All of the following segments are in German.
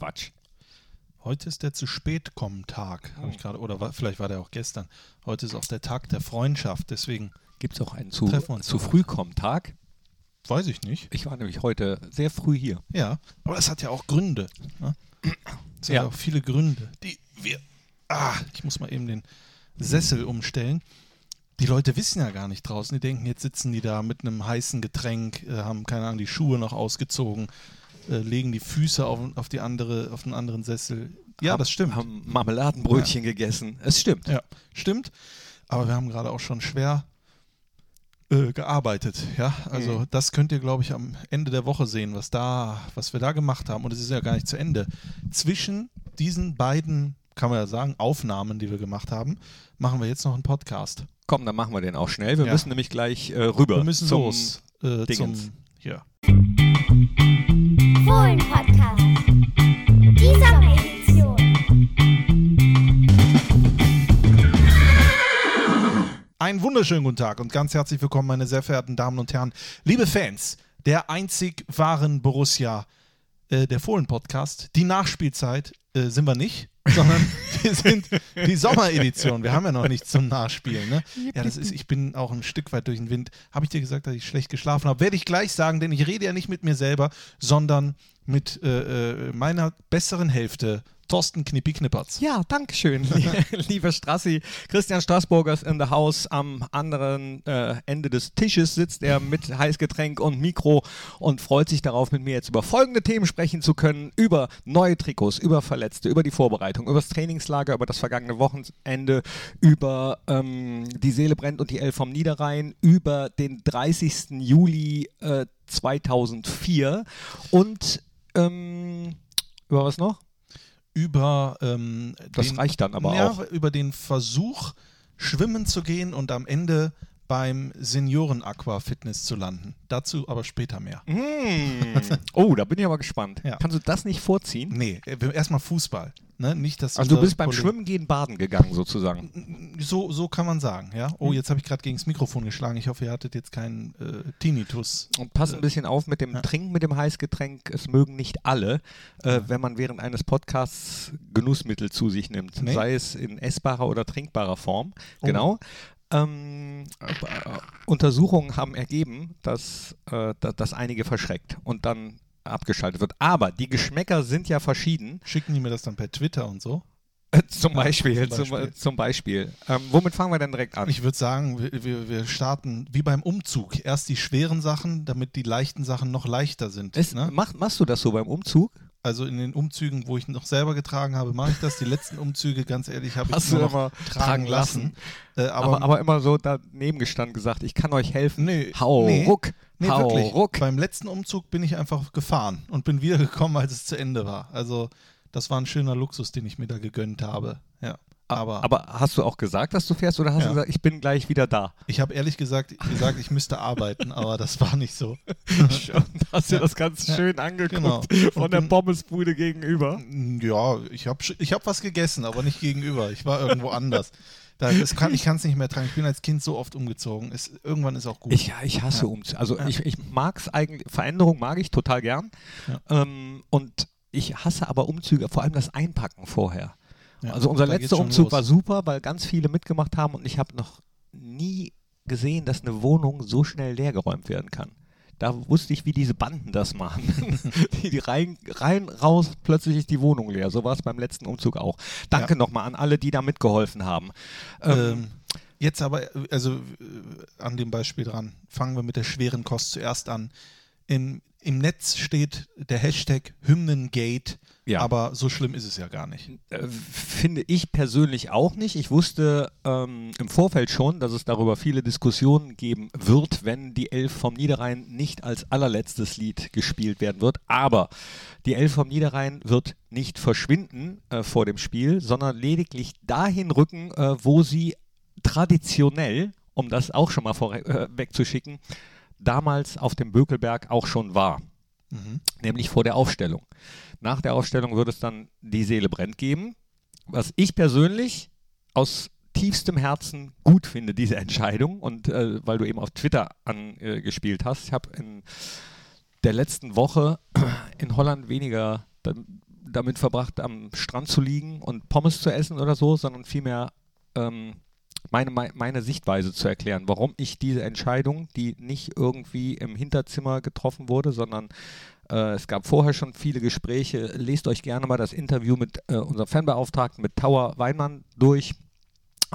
Quatsch. Heute ist der zu spät kommen Tag, habe ich gerade, oder war, vielleicht war der auch gestern. Heute ist auch der Tag der Freundschaft, deswegen Gibt es auch einen zu, zu früh kommen Tag? weiß ich nicht. Ich war nämlich heute sehr früh hier. Ja, aber das hat ja auch Gründe. Ne? Das hat Ja. ja auch viele Gründe, die wir. Ah, ich muss mal eben den Sessel umstellen. Die Leute wissen ja gar nicht draußen. Die denken, jetzt sitzen die da mit einem heißen Getränk, äh, haben keine Ahnung, die Schuhe noch ausgezogen, äh, legen die Füße auf, auf die andere, auf den anderen Sessel. Ja, das stimmt. Haben Marmeladenbrötchen gegessen. Es stimmt. Ja, stimmt. Aber wir haben gerade auch schon schwer äh, gearbeitet. Ja, also Mhm. das könnt ihr, glaube ich, am Ende der Woche sehen, was da, was wir da gemacht haben. Und es ist ja gar nicht zu Ende. Zwischen diesen beiden, kann man ja sagen, Aufnahmen, die wir gemacht haben, machen wir jetzt noch einen Podcast. Komm, dann machen wir den auch schnell. Wir Ja. müssen nämlich gleich äh, rüber. Wir müssen zum, los äh, Dingens. zum ja. Fohlen-Podcast. Einen wunderschönen guten Tag und ganz herzlich willkommen, meine sehr verehrten Damen und Herren, liebe Fans der einzig wahren Borussia, äh, der Fohlen-Podcast. Die Nachspielzeit äh, sind wir nicht, sondern wir sind die Sommeredition. Wir haben ja noch nichts zum Nachspielen. Ne? Ja, das ist, ich bin auch ein Stück weit durch den Wind. Habe ich dir gesagt, dass ich schlecht geschlafen habe? Werde ich gleich sagen, denn ich rede ja nicht mit mir selber, sondern mit äh, äh, meiner besseren Hälfte, Thorsten Knippi Knippertz. Ja, danke schön, lieber Strassi. Christian Straßburger ist in the house. Am anderen äh, Ende des Tisches sitzt er mit Heißgetränk und Mikro und freut sich darauf, mit mir jetzt über folgende Themen sprechen zu können. Über neue Trikots, über Verletzte, über die Vorbereitung, über das Trainingslager, über das vergangene Wochenende, über ähm, die Seele brennt und die Elf vom Niederrhein, über den 30. Juli äh, 2004 und ähm, über was noch? über ähm, Das den, reicht dann aber ja, auch. über den Versuch, schwimmen zu gehen und am Ende beim Senioren-Aqua-Fitness zu landen. Dazu aber später mehr. Mm. Oh, da bin ich aber gespannt. Ja. Kannst du das nicht vorziehen? Nee, äh, erstmal Fußball. Ne? Nicht, dass Also du bist beim Kollege- Schwimmen gehen baden gegangen sozusagen. So, so kann man sagen, ja. Oh, jetzt habe ich gerade gegen das Mikrofon geschlagen. Ich hoffe, ihr hattet jetzt keinen äh, Tinnitus. Und pass ein bisschen auf mit dem Ja. Trinken mit dem Heißgetränk. Es mögen nicht alle, äh, wenn man während eines Podcasts Genussmittel zu sich nimmt. Nee. Sei es in essbarer oder trinkbarer Form. Oh. Genau. Ähm, äh, Untersuchungen haben ergeben, dass, äh, da- dass einige verschreckt und dann abgeschaltet wird. Aber die Geschmäcker sind ja verschieden. Schicken die mir das dann per Twitter und so? Zum Ja, Beispiel. zum Zum, Beispiel. zum Beispiel. Ähm, womit fangen wir denn direkt an? Ich würde sagen, wir, wir, wir starten wie beim Umzug. Erst die schweren Sachen, damit die leichten Sachen noch leichter sind. Es, ne? mach, machst du das so beim Umzug? Also in den Umzügen, wo ich noch selber getragen habe, mache ich das. Die letzten Umzüge, ganz ehrlich, habe ich nur immer tragen lassen. Äh, Aber, aber, aber, immer so daneben gestanden gesagt, ich kann euch helfen. Nee, Hau nee, ruck, nee, hau wirklich. ruck. Beim letzten Umzug bin ich einfach gefahren und bin wiedergekommen, als es zu Ende war. Also das war ein schöner Luxus, den ich mir da gegönnt habe. Ja. Aber, Aber hast du auch gesagt, dass du fährst oder hast Ja. du gesagt, ich bin gleich wieder da? ich habe ehrlich gesagt gesagt, ich müsste arbeiten, aber das war nicht so. Und hast dir Ja. das ganz Ja. schön angeguckt Genau. von der Pommesbude gegenüber. Ja, ich habe ich hab was gegessen, aber nicht gegenüber. Ich war irgendwo anders. Da, kann, ich kann es nicht mehr tragen. Ich bin als Kind so oft umgezogen. Es, irgendwann ist auch gut. Ich, ich hasse Ja. Umzüge. Also ich, ich mag es eigentlich, Veränderung mag ich total gern. Ähm, und ich hasse aber Umzüge, vor allem das Einpacken vorher. Ja, Also unser letzter Umzug los. war super, weil ganz viele mitgemacht haben und ich habe noch nie gesehen, dass eine Wohnung so schnell leergeräumt werden kann. Da wusste ich, wie diese Banden das machen. die, die rein, rein, raus, plötzlich ist die Wohnung leer. So war es beim letzten Umzug auch. Danke Ja. nochmal an alle, die da mitgeholfen haben. Ähm, Ähm, jetzt aber, also äh, an dem Beispiel dran, fangen wir mit der schweren Kost zuerst an. Im, im Netz steht der Hashtag Hymnengate, Ja. aber so schlimm ist es ja gar nicht. Äh, finde ich persönlich auch nicht. Ich wusste ähm, im Vorfeld schon, dass es darüber viele Diskussionen geben wird, wenn die Elf vom Niederrhein nicht als allerletztes Lied gespielt werden wird. Aber die Elf vom Niederrhein wird nicht verschwinden äh, vor dem Spiel, sondern lediglich dahin rücken, äh, wo sie traditionell, um das auch schon mal vorweg äh, wegzuschicken, damals auf dem Bökelberg auch schon war Mhm. nämlich vor der Aufstellung. Nach der Aufstellung wird es dann die Seele brennt geben, was ich persönlich aus tiefstem Herzen gut finde, diese Entscheidung. Und äh, weil du eben auf Twitter angespielt hast, ich habe in der letzten Woche in Holland weniger da- damit verbracht, am Strand zu liegen und Pommes zu essen oder so, sondern vielmehr ähm, meine, meine Sichtweise zu erklären, warum ich diese Entscheidung, die nicht irgendwie im Hinterzimmer getroffen wurde, sondern äh, es gab vorher schon viele Gespräche. Lest euch gerne mal das Interview mit äh, unserem Fanbeauftragten, mit Tower Weinmann durch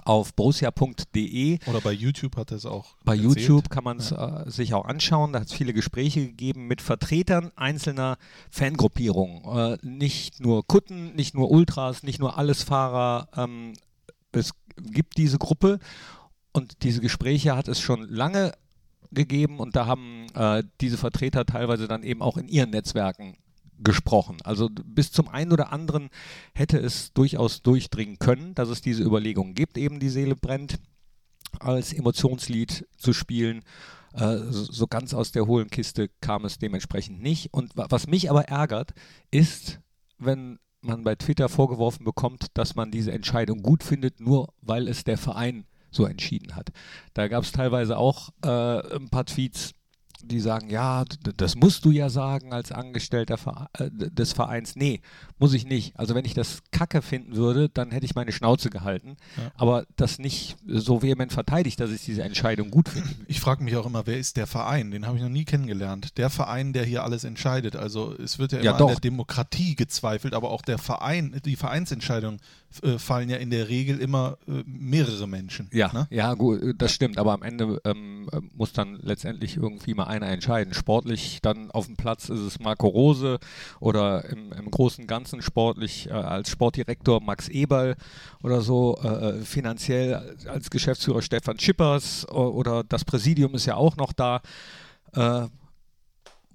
auf borussia.de. Oder bei YouTube hat er es auch. Bei erzählt. YouTube kann man es ja. äh, sich auch anschauen. Da hat es viele Gespräche gegeben mit Vertretern einzelner Fangruppierungen. Äh, nicht nur Kutten, nicht nur Ultras, nicht nur Allesfahrer. Ähm, es gibt diese Gruppe und diese Gespräche hat es schon lange gegeben und da haben äh, diese Vertreter teilweise dann eben auch in ihren Netzwerken gesprochen. Also bis zum einen oder anderen hätte es durchaus durchdringen können, dass es diese Überlegungen gibt, eben die Seele brennt als Emotionslied zu spielen. Äh, so ganz aus der hohlen Kiste kam es dementsprechend nicht. Und was mich aber ärgert, ist, wenn man bei Twitter vorgeworfen bekommt, dass man diese Entscheidung gut findet, nur weil es der Verein so entschieden hat. Da gab es teilweise auch äh, ein paar Tweets, die sagen, ja, das musst du ja sagen als Angestellter äh, des Vereins. Nee, muss ich nicht. Also wenn ich das Kacke finden würde, dann hätte ich meine Schnauze gehalten. Ja. Aber das nicht so vehement verteidigt, dass ich diese Entscheidung gut finde. Ich frage mich auch immer, wer ist der Verein? Den habe ich noch nie kennengelernt. Der Verein, der hier alles entscheidet. Also es wird ja immer ja, an der Demokratie gezweifelt, aber auch der Verein, die Vereinsentscheidung äh, fallen ja in der Regel immer äh, mehrere Menschen. Ja, ne? ja, gut, das stimmt. Aber am Ende ähm, muss dann letztendlich irgendwie mal einer entscheiden. Sportlich dann auf dem Platz ist es Marco Rose oder im, im großen Ganzen sportlich äh, als Sportdirektor Max Eberl oder so. Äh, äh finanziell als Geschäftsführer Stefan Schippers oder das Präsidium ist ja auch noch da. Äh,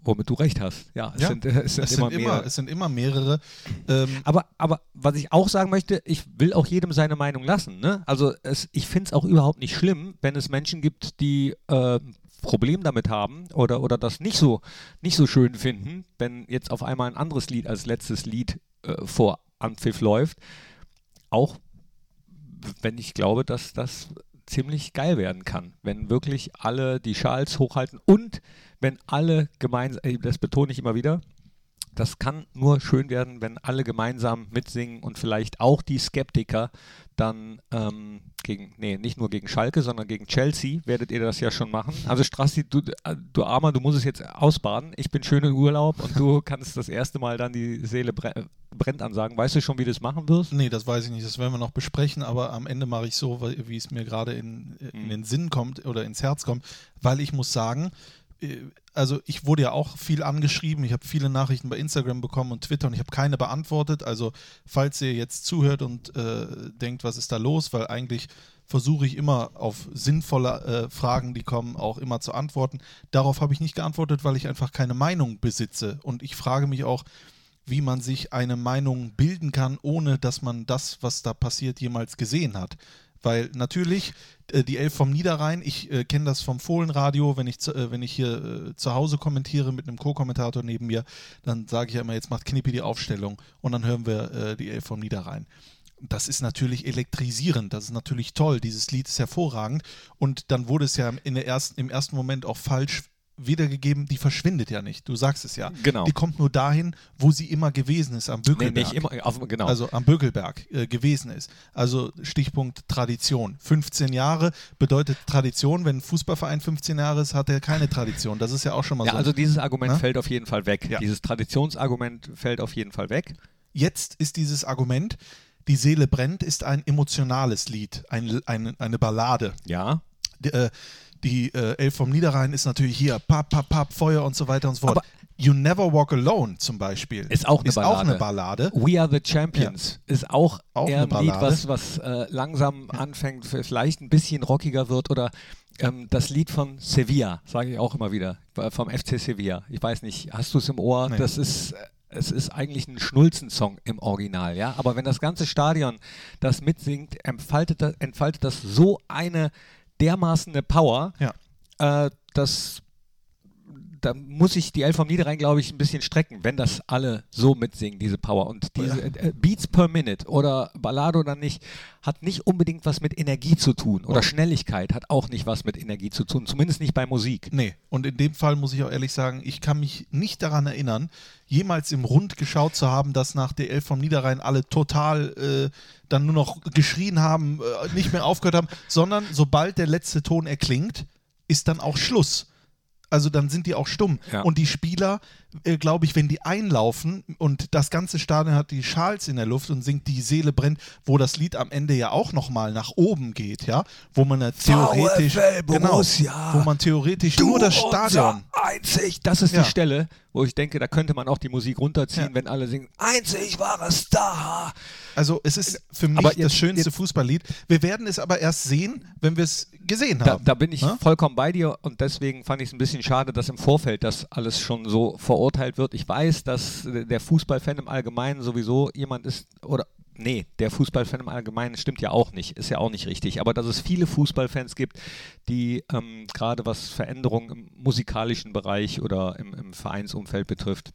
Womit du recht hast. Ja, es, ja, sind, es, sind, es immer, sind immer, es sind immer mehrere. Ähm aber, aber was ich auch sagen möchte, ich will auch jedem seine Meinung lassen. Ne? Also es, ich finde es auch überhaupt nicht schlimm, wenn es Menschen gibt, die äh, Problem damit haben oder, oder das nicht so, nicht so schön finden, wenn jetzt auf einmal ein anderes Lied als letztes Lied äh, vor Anpfiff läuft. Auch wenn ich glaube, dass das ziemlich geil werden kann, wenn wirklich alle die Schals hochhalten und wenn alle gemeinsam, das betone ich immer wieder, das kann nur schön werden, wenn alle gemeinsam mitsingen und vielleicht auch die Skeptiker dann ähm, gegen, nee, nicht nur gegen Schalke, sondern gegen Chelsea werdet ihr das ja schon machen. Also Strassi, du, du Armer, du musst es jetzt ausbaden. Ich bin schön in Urlaub und du kannst das erste Mal dann die Seele brennt ansagen. Weißt du schon, wie du es machen wirst? Nee, das weiß ich nicht. Das werden wir noch besprechen, aber am Ende mache ich so, wie es mir gerade in, in mhm. den Sinn kommt oder ins Herz kommt, weil ich muss sagen, äh, also ich wurde ja auch viel angeschrieben, ich habe viele Nachrichten bei Instagram bekommen und Twitter und ich habe keine beantwortet. Also falls ihr jetzt zuhört und äh, denkt, was ist da los, weil eigentlich versuche ich immer auf sinnvolle äh, Fragen, die kommen, auch immer zu antworten. Darauf habe ich nicht geantwortet, weil ich einfach keine Meinung besitze. Und ich frage mich auch, wie man sich eine Meinung bilden kann, ohne dass man das, was da passiert, jemals gesehen hat. Weil natürlich äh, die Elf vom Niederrhein, ich äh, kenne das vom Fohlenradio, wenn ich, zu, äh, wenn ich hier äh, zu Hause kommentiere mit einem Co-Kommentator neben mir, dann sage ich ja immer, jetzt macht Knippi die Aufstellung und dann hören wir äh, die Elf vom Niederrhein. Das ist natürlich elektrisierend, das ist natürlich toll, dieses Lied ist hervorragend und dann wurde es ja in der ersten, im ersten Moment auch falsch wiedergegeben, die verschwindet ja nicht. Du sagst es ja. Genau. Die kommt nur dahin, wo sie immer gewesen ist, am Bökelberg. Nee, nicht immer, auf, genau. Also am Bökelberg äh, gewesen ist. Also Stichpunkt Tradition. 15 Jahre bedeutet Tradition. Wenn ein Fußballverein 15 Jahre ist, hat er keine Tradition. Das ist ja auch schon mal ja, so. Also dieses Argument Na? fällt auf jeden Fall weg. Ja. Dieses Traditionsargument fällt auf jeden Fall weg. Jetzt ist dieses Argument, die Seele brennt, ist ein emotionales Lied, ein, ein, eine Ballade. Ja. Die, äh, die äh, Elf vom Niederrhein ist natürlich hier, papp, papp, papp, Feuer und so weiter und so fort. Aber You Never Walk Alone zum Beispiel ist auch eine, ist Ballade. Auch eine Ballade. We Are the Champions ja. ist auch, auch eher ein Lied, was, was äh, langsam ja. anfängt, vielleicht ein bisschen rockiger wird oder ähm, das Lied von Sevilla, sage ich auch immer wieder, vom FC Sevilla. Ich weiß nicht, hast du es im Ohr? Nee. Das ist es ist eigentlich ein Schnulzensong im Original, ja. Aber wenn das ganze Stadion das mitsingt, entfaltet das, entfaltet das so eine dermaßen eine Power, ja. äh, dass da muss ich die Elf vom Niederrhein, glaube ich, ein bisschen strecken, wenn das alle so mitsingen, diese Power. Und diese äh, Beats per Minute oder Ballade oder nicht, hat nicht unbedingt was mit Energie zu tun. Oder. Schnelligkeit hat auch nicht was mit Energie zu tun, zumindest nicht bei Musik. Nee, und in dem Fall muss ich auch ehrlich sagen, ich kann mich nicht daran erinnern, jemals im Rund geschaut zu haben, dass nach der Elf vom Niederrhein alle total äh, dann nur noch geschrien haben, äh, nicht mehr aufgehört haben, sondern sobald der letzte Ton erklingt, ist dann auch Schluss. Also dann sind die auch stumm. Ja. Und die Spieler, äh, glaube ich, wenn die einlaufen und das ganze Stadion hat die Schals in der Luft und singt Die Seele brennt, wo das Lied am Ende ja auch nochmal nach oben geht, ja, wo man ja theoretisch, VfL genau, wo man theoretisch nur das Stadion Einzig. Das ist Ja. die Stelle, wo ich denke, da könnte man auch die Musik runterziehen, Ja. wenn alle singen, einzig wahrer Star. Also es ist für mich Aber das jetzt- schönste jetzt- Fußballlied. Wir werden es aber erst sehen, wenn wir es gesehen Da, haben. da bin ich Ja? vollkommen bei dir und deswegen fand ich es ein bisschen schade, dass im Vorfeld das alles schon so verurteilt wird. Ich weiß, dass der Fußballfan im Allgemeinen sowieso jemand ist, oder nee, der Fußballfan im Allgemeinen stimmt ja auch nicht, ist ja auch nicht richtig, aber dass es viele Fußballfans gibt, die ähm, gerade was Veränderungen im musikalischen Bereich oder im, im Vereinsumfeld betrifft,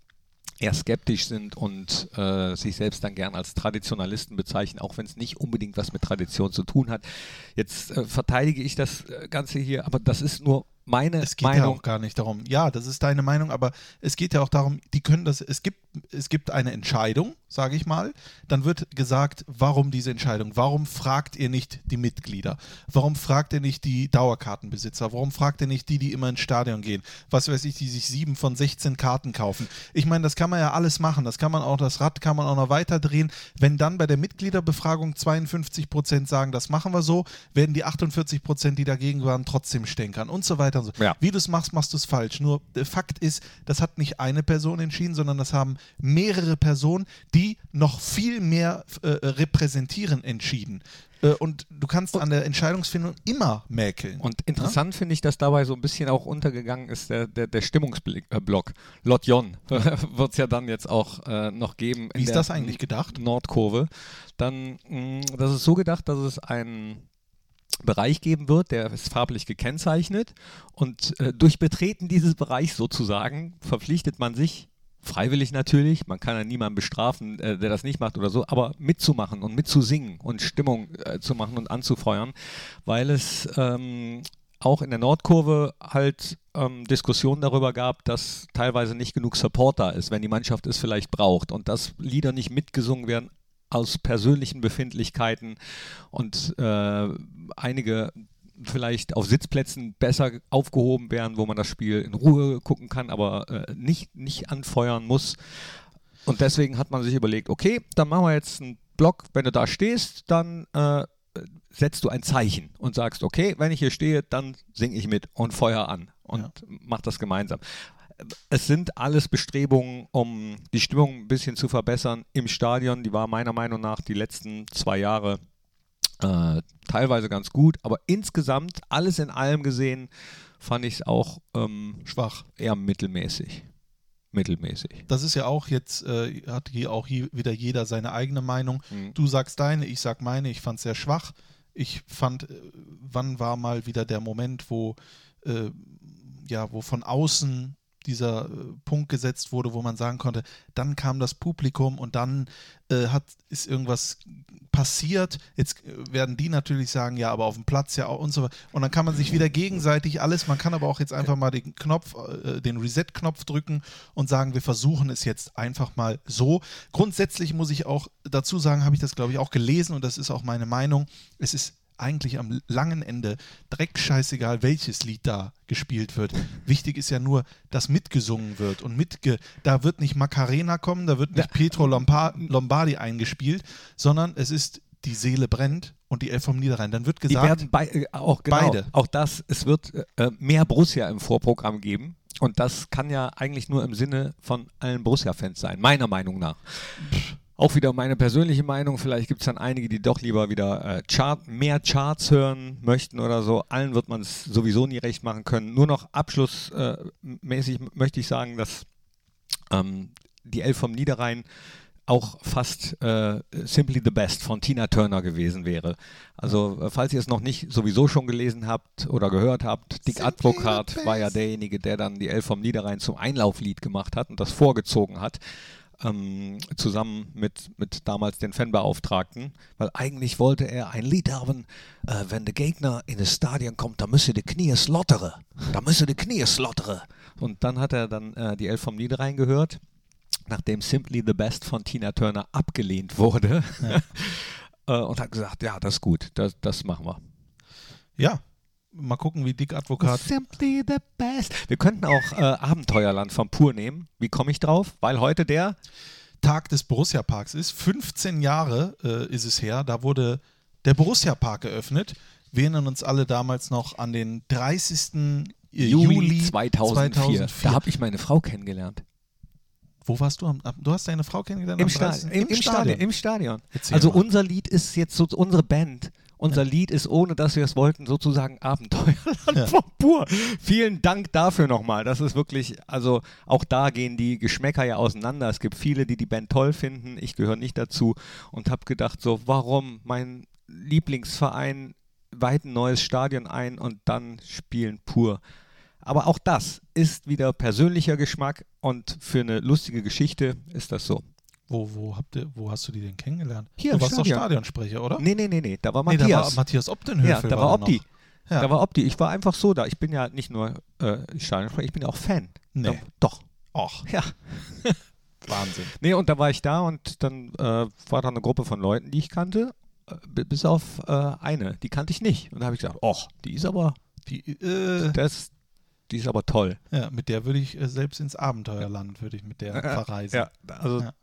eher skeptisch sind und äh, sich selbst dann gern als Traditionalisten bezeichnen, auch wenn es nicht unbedingt was mit Tradition zu tun hat. Jetzt äh, verteidige ich das äh, Ganze hier, aber das ist nur meine es geht ja Meinung. auch gar nicht darum. Ja, das ist deine Meinung, aber es geht ja auch darum, die können das, es gibt, es gibt eine Entscheidung, sage ich mal. Dann wird gesagt, warum diese Entscheidung? Warum fragt ihr nicht die Mitglieder? Warum fragt ihr nicht die Dauerkartenbesitzer? Warum fragt ihr nicht die, die immer ins Stadion gehen? Was weiß ich, die sich sieben von 16 Karten kaufen? Ich meine, das kann man ja alles machen. Das kann man auch, das Rad kann man auch noch weiter drehen. Wenn dann bei der Mitgliederbefragung 52 Prozent sagen, das machen wir so, werden die 48 Prozent, die dagegen waren, trotzdem stänkern und so weiter und so. Ja. Wie du es machst, machst du es falsch. Nur der Fakt ist, das hat nicht eine Person entschieden, sondern das haben mehrere Personen, die noch viel mehr äh, repräsentieren, entschieden. Äh, und du kannst an der Entscheidungsfindung immer mäkeln. Und interessant finde ich, dass dabei so ein bisschen auch untergegangen ist der, der, der Stimmungsblock. Lot Jon wird es ja dann jetzt auch äh, noch geben. Wie ist das eigentlich gedacht? Nordkurve. Dann, mh, das ist so gedacht, dass es einen Bereich geben wird, der ist farblich gekennzeichnet. Und äh, durch Betreten dieses Bereichs sozusagen verpflichtet man sich freiwillig natürlich, man kann ja niemanden bestrafen, äh, der das nicht macht oder so, aber mitzumachen und mitzusingen und Stimmung äh, zu machen und anzufeuern, weil es ähm, auch in der Nordkurve halt ähm, Diskussionen darüber gab, dass teilweise nicht genug Support da ist, wenn die Mannschaft es vielleicht braucht. Und dass Lieder nicht mitgesungen werden aus persönlichen Befindlichkeiten und äh, einige vielleicht auf Sitzplätzen besser aufgehoben wären, wo man das Spiel in Ruhe gucken kann, aber äh, nicht, nicht anfeuern muss. Und deswegen hat man sich überlegt, okay, dann machen wir jetzt einen Block, wenn du da stehst, dann äh, setzt du ein Zeichen und sagst, okay, wenn ich hier stehe, dann singe ich mit und feuer an und Ja. mach das gemeinsam. Es sind alles Bestrebungen, um die Stimmung ein bisschen zu verbessern im Stadion. Die war meiner Meinung nach die letzten zwei Jahre äh, teilweise ganz gut, aber insgesamt, alles in allem gesehen, fand ich es auch ähm, Schwach. eher mittelmäßig. Mittelmäßig. Das ist ja auch jetzt, äh, hat hier auch hier wieder jeder seine eigene Meinung. Mhm. Du sagst deine, ich sag meine. Ich fand es sehr schwach. Ich fand, äh, wann war mal wieder der Moment, wo, äh, ja, wo von außen dieser äh, Punkt gesetzt wurde, wo man sagen konnte, dann kam das Publikum und dann äh, hat, ist irgendwas passiert. Jetzt äh, werden die natürlich sagen, ja, aber auf dem Platz ja auch und so weiter. Und dann kann man sich wieder gegenseitig alles, man kann aber auch jetzt einfach mal den Knopf, äh, den Reset-Knopf drücken und sagen, wir versuchen es jetzt einfach mal so. Grundsätzlich muss ich auch dazu sagen, habe ich das, glaube ich, auch gelesen und das ist auch meine Meinung. Es ist eigentlich am langen Ende dreckscheißegal, welches Lied da gespielt wird. Wichtig ist ja nur, dass mitgesungen wird und mitge da wird nicht Macarena kommen, da wird nicht Pietro Lombardi eingespielt, sondern es ist die Seele brennt und die Elf vom Niederrhein. Dann wird Die gesagt, werden bei, äh, auch genau, Beide. Auch das, es wird äh, mehr Borussia im Vorprogramm geben. Und das kann ja eigentlich nur im Sinne von allen Borussia-Fans sein, meiner Meinung nach. Auch wieder meine persönliche Meinung. Vielleicht gibt es dann einige, die doch lieber wieder äh, Chart, mehr Charts hören möchten oder so. Allen wird man es sowieso nie recht machen können. Nur noch abschlussmäßig möchte ich sagen, dass ähm, die Elf vom Niederrhein auch fast äh, Simply the Best von Tina Turner gewesen wäre. Also, äh, falls ihr es noch nicht sowieso schon gelesen habt oder gehört habt, Dick the war ja derjenige, der dann die Elf vom Niederrhein zum Einlauflied gemacht hat und das vorgezogen hat. Ähm, zusammen mit, mit damals den Fanbeauftragten, weil eigentlich wollte er ein Lied haben, äh, wenn der Gegner in das Stadion kommt, da müsse die Knie slottere, da müsse die Knie slottere. Und dann hat er dann äh, die Elf vom Niederrhein gehört, nachdem Simply the Best von Tina Turner abgelehnt wurde äh, und hat gesagt, ja, das ist gut, das, das machen wir. Ja, mal gucken, wie Dick Advokat. Simply the Best. Wir könnten auch äh, Abenteuerland von Pur nehmen. Wie komme ich drauf? Weil heute der Tag des Borussia Parks ist. 15 Jahre äh, ist es her. Da wurde der Borussia Park eröffnet. Wir erinnern uns alle damals noch an den 30. Juli, Juli 2004. 2004. Da habe ich meine Frau kennengelernt. Wo warst du? Am, du hast deine Frau kennengelernt? Im, Stadion. 30. Im, im Stadion. Im Stadion. Erzähl Also mal. unser Lied ist jetzt so unsere Band. Unser Lied ist, ohne dass wir es wollten, sozusagen Abenteuerland Ja. von pur. Vielen Dank dafür nochmal. Das ist wirklich, also auch da gehen die Geschmäcker ja auseinander. Es gibt viele, die die Band toll finden. Ich gehöre nicht dazu und habe gedacht, so, warum mein Lieblingsverein weit ein neues Stadion ein und dann spielen pur. Aber auch das ist wieder persönlicher Geschmack und für eine lustige Geschichte ist das so. Wo, wo, habt ihr, wo hast du die denn kennengelernt? Hier du im warst doch Stadion. Stadionsprecher, oder? Nee, nee, nee, nee, da war Nee, da war Matthias. Matthias Optenhöfel. ja, da war Opti. noch. Ja. Da war Opti. Ich war einfach so da. Ich bin ja nicht nur äh, Stadionsprecher, ich bin ja auch Fan. Nee. Da, doch. Och, Ja. Wahnsinn. Nee, und da war ich da und dann äh, war da eine Gruppe von Leuten, die ich kannte, äh, bi- bis auf äh, eine, die kannte ich nicht. Und da habe ich gesagt, och, die ist aber, Die, äh, das, die ist aber toll. ja, mit der würde ich äh, selbst ins Abenteuerland würde ich mit der verreisen. Ja, also, Ja.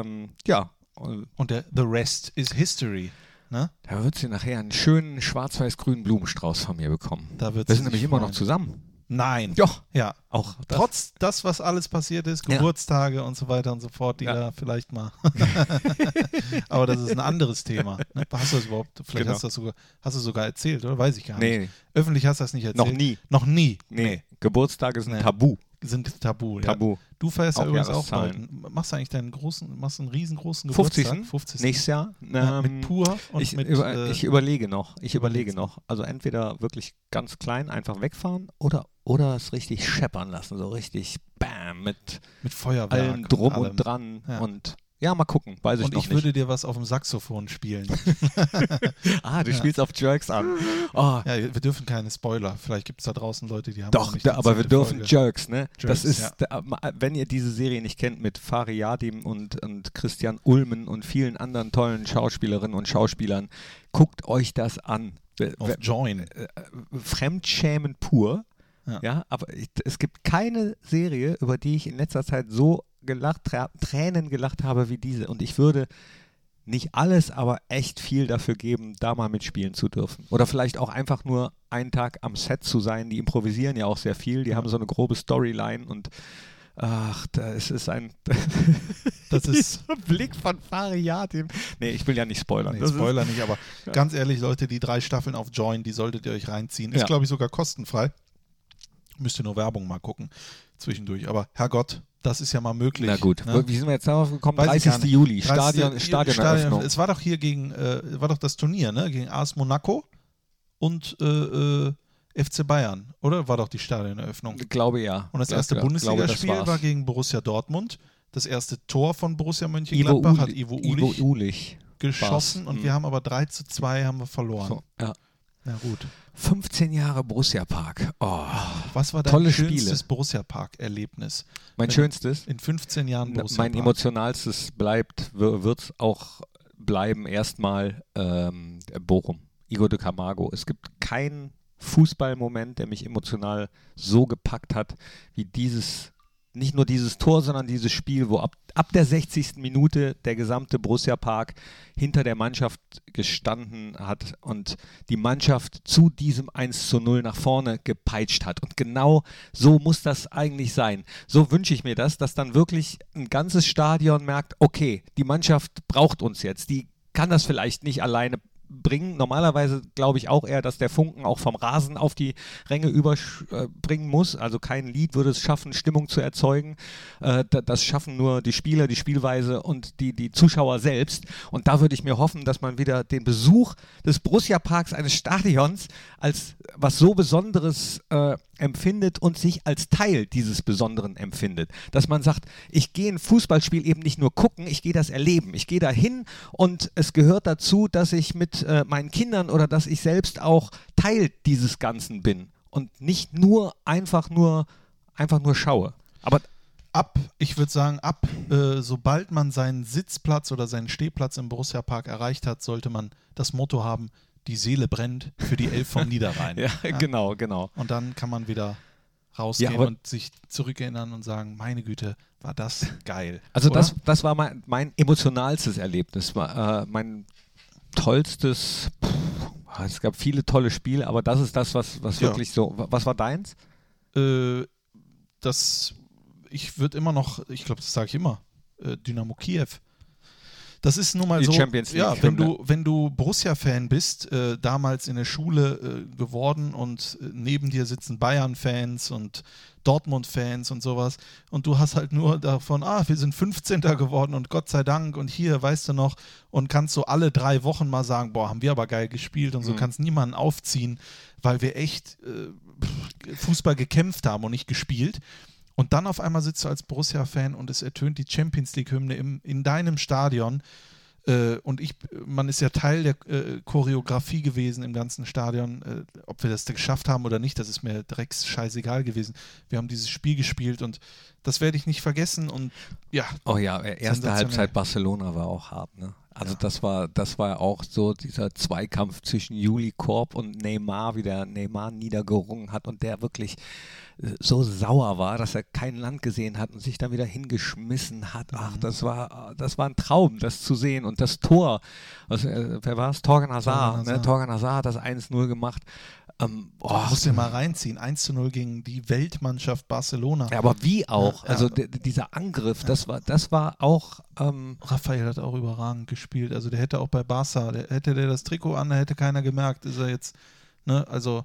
Ähm, ja. Und der The Rest is History. Ne? da wird sie nachher einen schönen schwarz-weiß-grünen Blumenstrauß von mir bekommen. Da wird Wir sind nämlich immer noch zusammen. Nein. Ja, Ja. auch das. Trotz das, was alles passiert ist, Ja. Geburtstage und so weiter und so fort, die Ja. da vielleicht mal. Aber das ist ein anderes Thema. Ne? Hast du das überhaupt? Vielleicht Genau. hast du das sogar, hast du sogar erzählt, oder? Weiß ich gar nicht. nee, Öffentlich hast du das nicht erzählt. noch nie. Noch nie. Nee, Geburtstage sind Nee. tabu. Sind tabu. Ja. Tabu. Du feierst ja übrigens auch bald. Machst du eigentlich deinen großen, machst du einen riesengroßen 50. Geburtstag? 50. Nächstes Jahr. Ja, ähm, mit Pur und ich, mit. über, äh, ich überlege noch. Ich überlege noch. Also entweder wirklich ganz klein einfach wegfahren oder, oder es richtig scheppern lassen. So richtig bam mit mit Feuerwerk. allem drum allem. und dran. Ja. Und ja, mal gucken. Weiß ich Und noch ich nicht. würde dir was auf dem Saxophon spielen. ah, du Ja. spielst auf Jerks an. Oh, ja, wir dürfen keine Spoiler. Vielleicht gibt es da draußen Leute, die haben Doch, nicht da, aber wir dürfen Folge. Jerks, ne? das Jerks, ist, ja. da, wenn ihr diese Serie nicht kennt mit Fari Yadim und, und Christian Ulmen und vielen anderen tollen Schauspielerinnen und Schauspielern, guckt euch das an. Auf Join. äh, Fremdschämen pur. Ja. Ja. aber ich, es gibt keine Serie, über die ich in letzter Zeit so gelacht, Trä- Tränen gelacht habe wie diese. Und ich würde nicht alles, aber echt viel dafür geben, da mal mitspielen zu dürfen. Oder vielleicht auch einfach nur einen Tag am Set zu sein. Die improvisieren ja auch sehr viel. Die haben so eine grobe Storyline und ach, da ist ein Das ist. Blick von Fariatim. Nee, ich will ja nicht spoilern. Nee, Das Spoiler nicht, aber ganz ehrlich, Leute, die drei Staffeln auf Join, die solltet ihr euch reinziehen. Ist, Ja. glaube ich, sogar kostenfrei. Müsst ihr nur Werbung mal gucken zwischendurch. Aber Herrgott, das ist ja mal möglich. Na gut, ne? wie sind wir jetzt darauf gekommen? Weiß ich gar 30. nicht. Juli, 30. Stadion, Stadioneröffnung. Es war doch hier gegen, äh, war doch das Turnier, ne? Gegen AS Monaco und äh, äh, FC Bayern, oder? War doch die Stadioneröffnung. Glaube ja. Und das Ja, erste ja, Bundesligaspiel war gegen Borussia Dortmund. Das erste Tor von Borussia Ivo, Mönchengladbach hat Uli, Ivo Ivo Ulich Ulich. geschossen war's. und Mhm. wir haben aber 3 zu 2 haben wir verloren. So, ja. Na gut. 15 Jahre Borussia Park. Oh, Was war dein Tolle schönstes Spiele. Borussia Park-Erlebnis? mein Wenn- schönstes. In 15 Jahren Borussia Mein Park. emotionalstes bleibt, wird es auch bleiben, erstmal ähm, Bochum. Igor de Camargo. Es gibt keinen Fußballmoment, der mich emotional so gepackt hat, wie dieses, nicht nur dieses Tor, sondern dieses Spiel, wo ab, ab der 60. Minute der gesamte Borussia Park hinter der Mannschaft gestanden hat und die Mannschaft zu diesem 1 zu 0 nach vorne gepeitscht hat. Und genau so muss das eigentlich sein. So wünsche ich mir das, dass dann wirklich ein ganzes Stadion merkt, okay, die Mannschaft braucht uns jetzt, die kann das vielleicht nicht alleine bringen. Normalerweise glaube ich auch eher, dass der Funken auch vom Rasen auf die Ränge überbringen muss. Also kein Lied würde es schaffen, Stimmung zu erzeugen. Äh, da- das schaffen nur die Spieler, die Spielweise und die, die Zuschauer selbst. Und da würde ich mir hoffen, dass man wieder den Besuch des Borussia Parks eines Stadions als was so Besonderes äh, empfindet und sich als Teil dieses Besonderen empfindet. Dass man sagt, ich gehe ein Fußballspiel eben nicht nur gucken, ich gehe das erleben. Ich gehe da hin und es gehört dazu, dass ich mit äh, meinen Kindern oder dass ich selbst auch Teil dieses Ganzen bin und nicht nur einfach nur einfach nur schaue. Aber ab, ich würde sagen, ab, äh, sobald man seinen Sitzplatz oder seinen Stehplatz im Borussia Park erreicht hat, sollte man das Motto haben, die Seele brennt für die Elf vom Niederrhein. ja, genau, genau. Und dann kann man wieder rausgehen Ja, und sich zurückerinnern und sagen, meine Güte, war das geil. Also Oder? das, das war mein, mein emotionalstes Erlebnis, äh, mein tollstes. Pff, es gab viele tolle Spiele, aber das ist das, was, was Ja. wirklich so. Was war deins? äh, das, ich würde immer noch, ich glaube, das sage ich immer, äh, Dynamo Kiew. Das ist nun mal Die so, Champions ja, League wenn Hymne. du, wenn du Borussia-Fan bist, äh, damals in der Schule äh, geworden und äh, neben dir sitzen Bayern-Fans und Dortmund-Fans und sowas und du hast halt nur davon, ah, wir sind 15. geworden und Gott sei Dank und hier, weißt du noch, und kannst so alle drei Wochen mal sagen, boah, haben wir aber geil gespielt und so Mhm. kannst niemanden aufziehen, weil wir echt äh, Fußball gekämpft haben und nicht gespielt. Und dann auf einmal sitzt du als Borussia-Fan und es ertönt die Champions League-Hymne in deinem Stadion. Äh, und ich, man ist ja Teil der äh, Choreografie gewesen im ganzen Stadion. Äh, ob wir das geschafft haben oder nicht, das ist mir drecks scheißegal gewesen. Wir haben dieses Spiel gespielt und das werde ich nicht vergessen. Und ja, Oh ja, äh, erste. Halbzeit Barcelona war auch hart, ne? Also Ja. das war, das war auch so dieser Zweikampf zwischen Juli Korb und Neymar, wie der Neymar niedergerungen hat und der wirklich äh, so sauer war, dass er kein Land gesehen hat und sich dann wieder hingeschmissen hat. Ach, das war, das war ein Traum, das zu sehen. Und das Tor, äh, wer war es? Torgan Hazard. Torgan Ne? Hazard. Torgan Hazard hat das 1-0 gemacht. Ähm, oh, musst du dir mal reinziehen. 1 zu 0 gegen die Weltmannschaft Barcelona. ja, aber wie auch? Ja, Also ja. dieser Angriff, das war, das war auch ähm, Raphael hat auch überragend gespielt. Also der hätte auch bei Barca, der, hätte der das Trikot an, da hätte keiner gemerkt, ist er jetzt, ne, also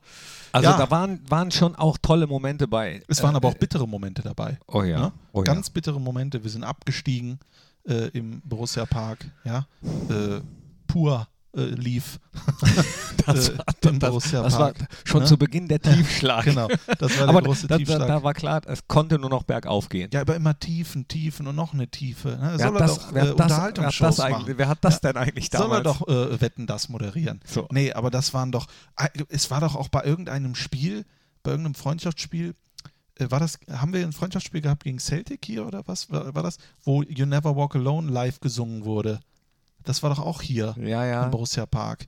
Also Ja. da waren, waren schon auch tolle Momente bei. es waren Äh, aber auch bittere Momente dabei. Oh ja. Ne? Oh ja. Ganz bittere Momente. Wir sind abgestiegen äh, im Borussia Park, ja. Äh, pur äh, lief. das, äh, war, das, Borussia das war Park, schon ne? zu Beginn der Tiefschlag. Genau, das war der Aber große da, da, Tiefschlag. da war klar, es konnte nur noch bergauf gehen. ja, aber immer Tiefen, Tiefen und noch eine Tiefe. Ne? wer, Soll hat er das, doch wer, äh, das, wer, Unterhaltungsshows das eigentlich, machen. wer hat das denn eigentlich Soll er damals? doch äh, Wetten, das moderieren. So. Nee, aber das waren doch, äh, es war doch auch bei irgendeinem Spiel, bei irgendeinem Freundschaftsspiel, äh, war das, haben wir ein Freundschaftsspiel gehabt gegen Celtic hier oder was war, war das, wo You Never Walk Alone live gesungen wurde? Das war doch auch hier Ja, ja. im Borussia Park.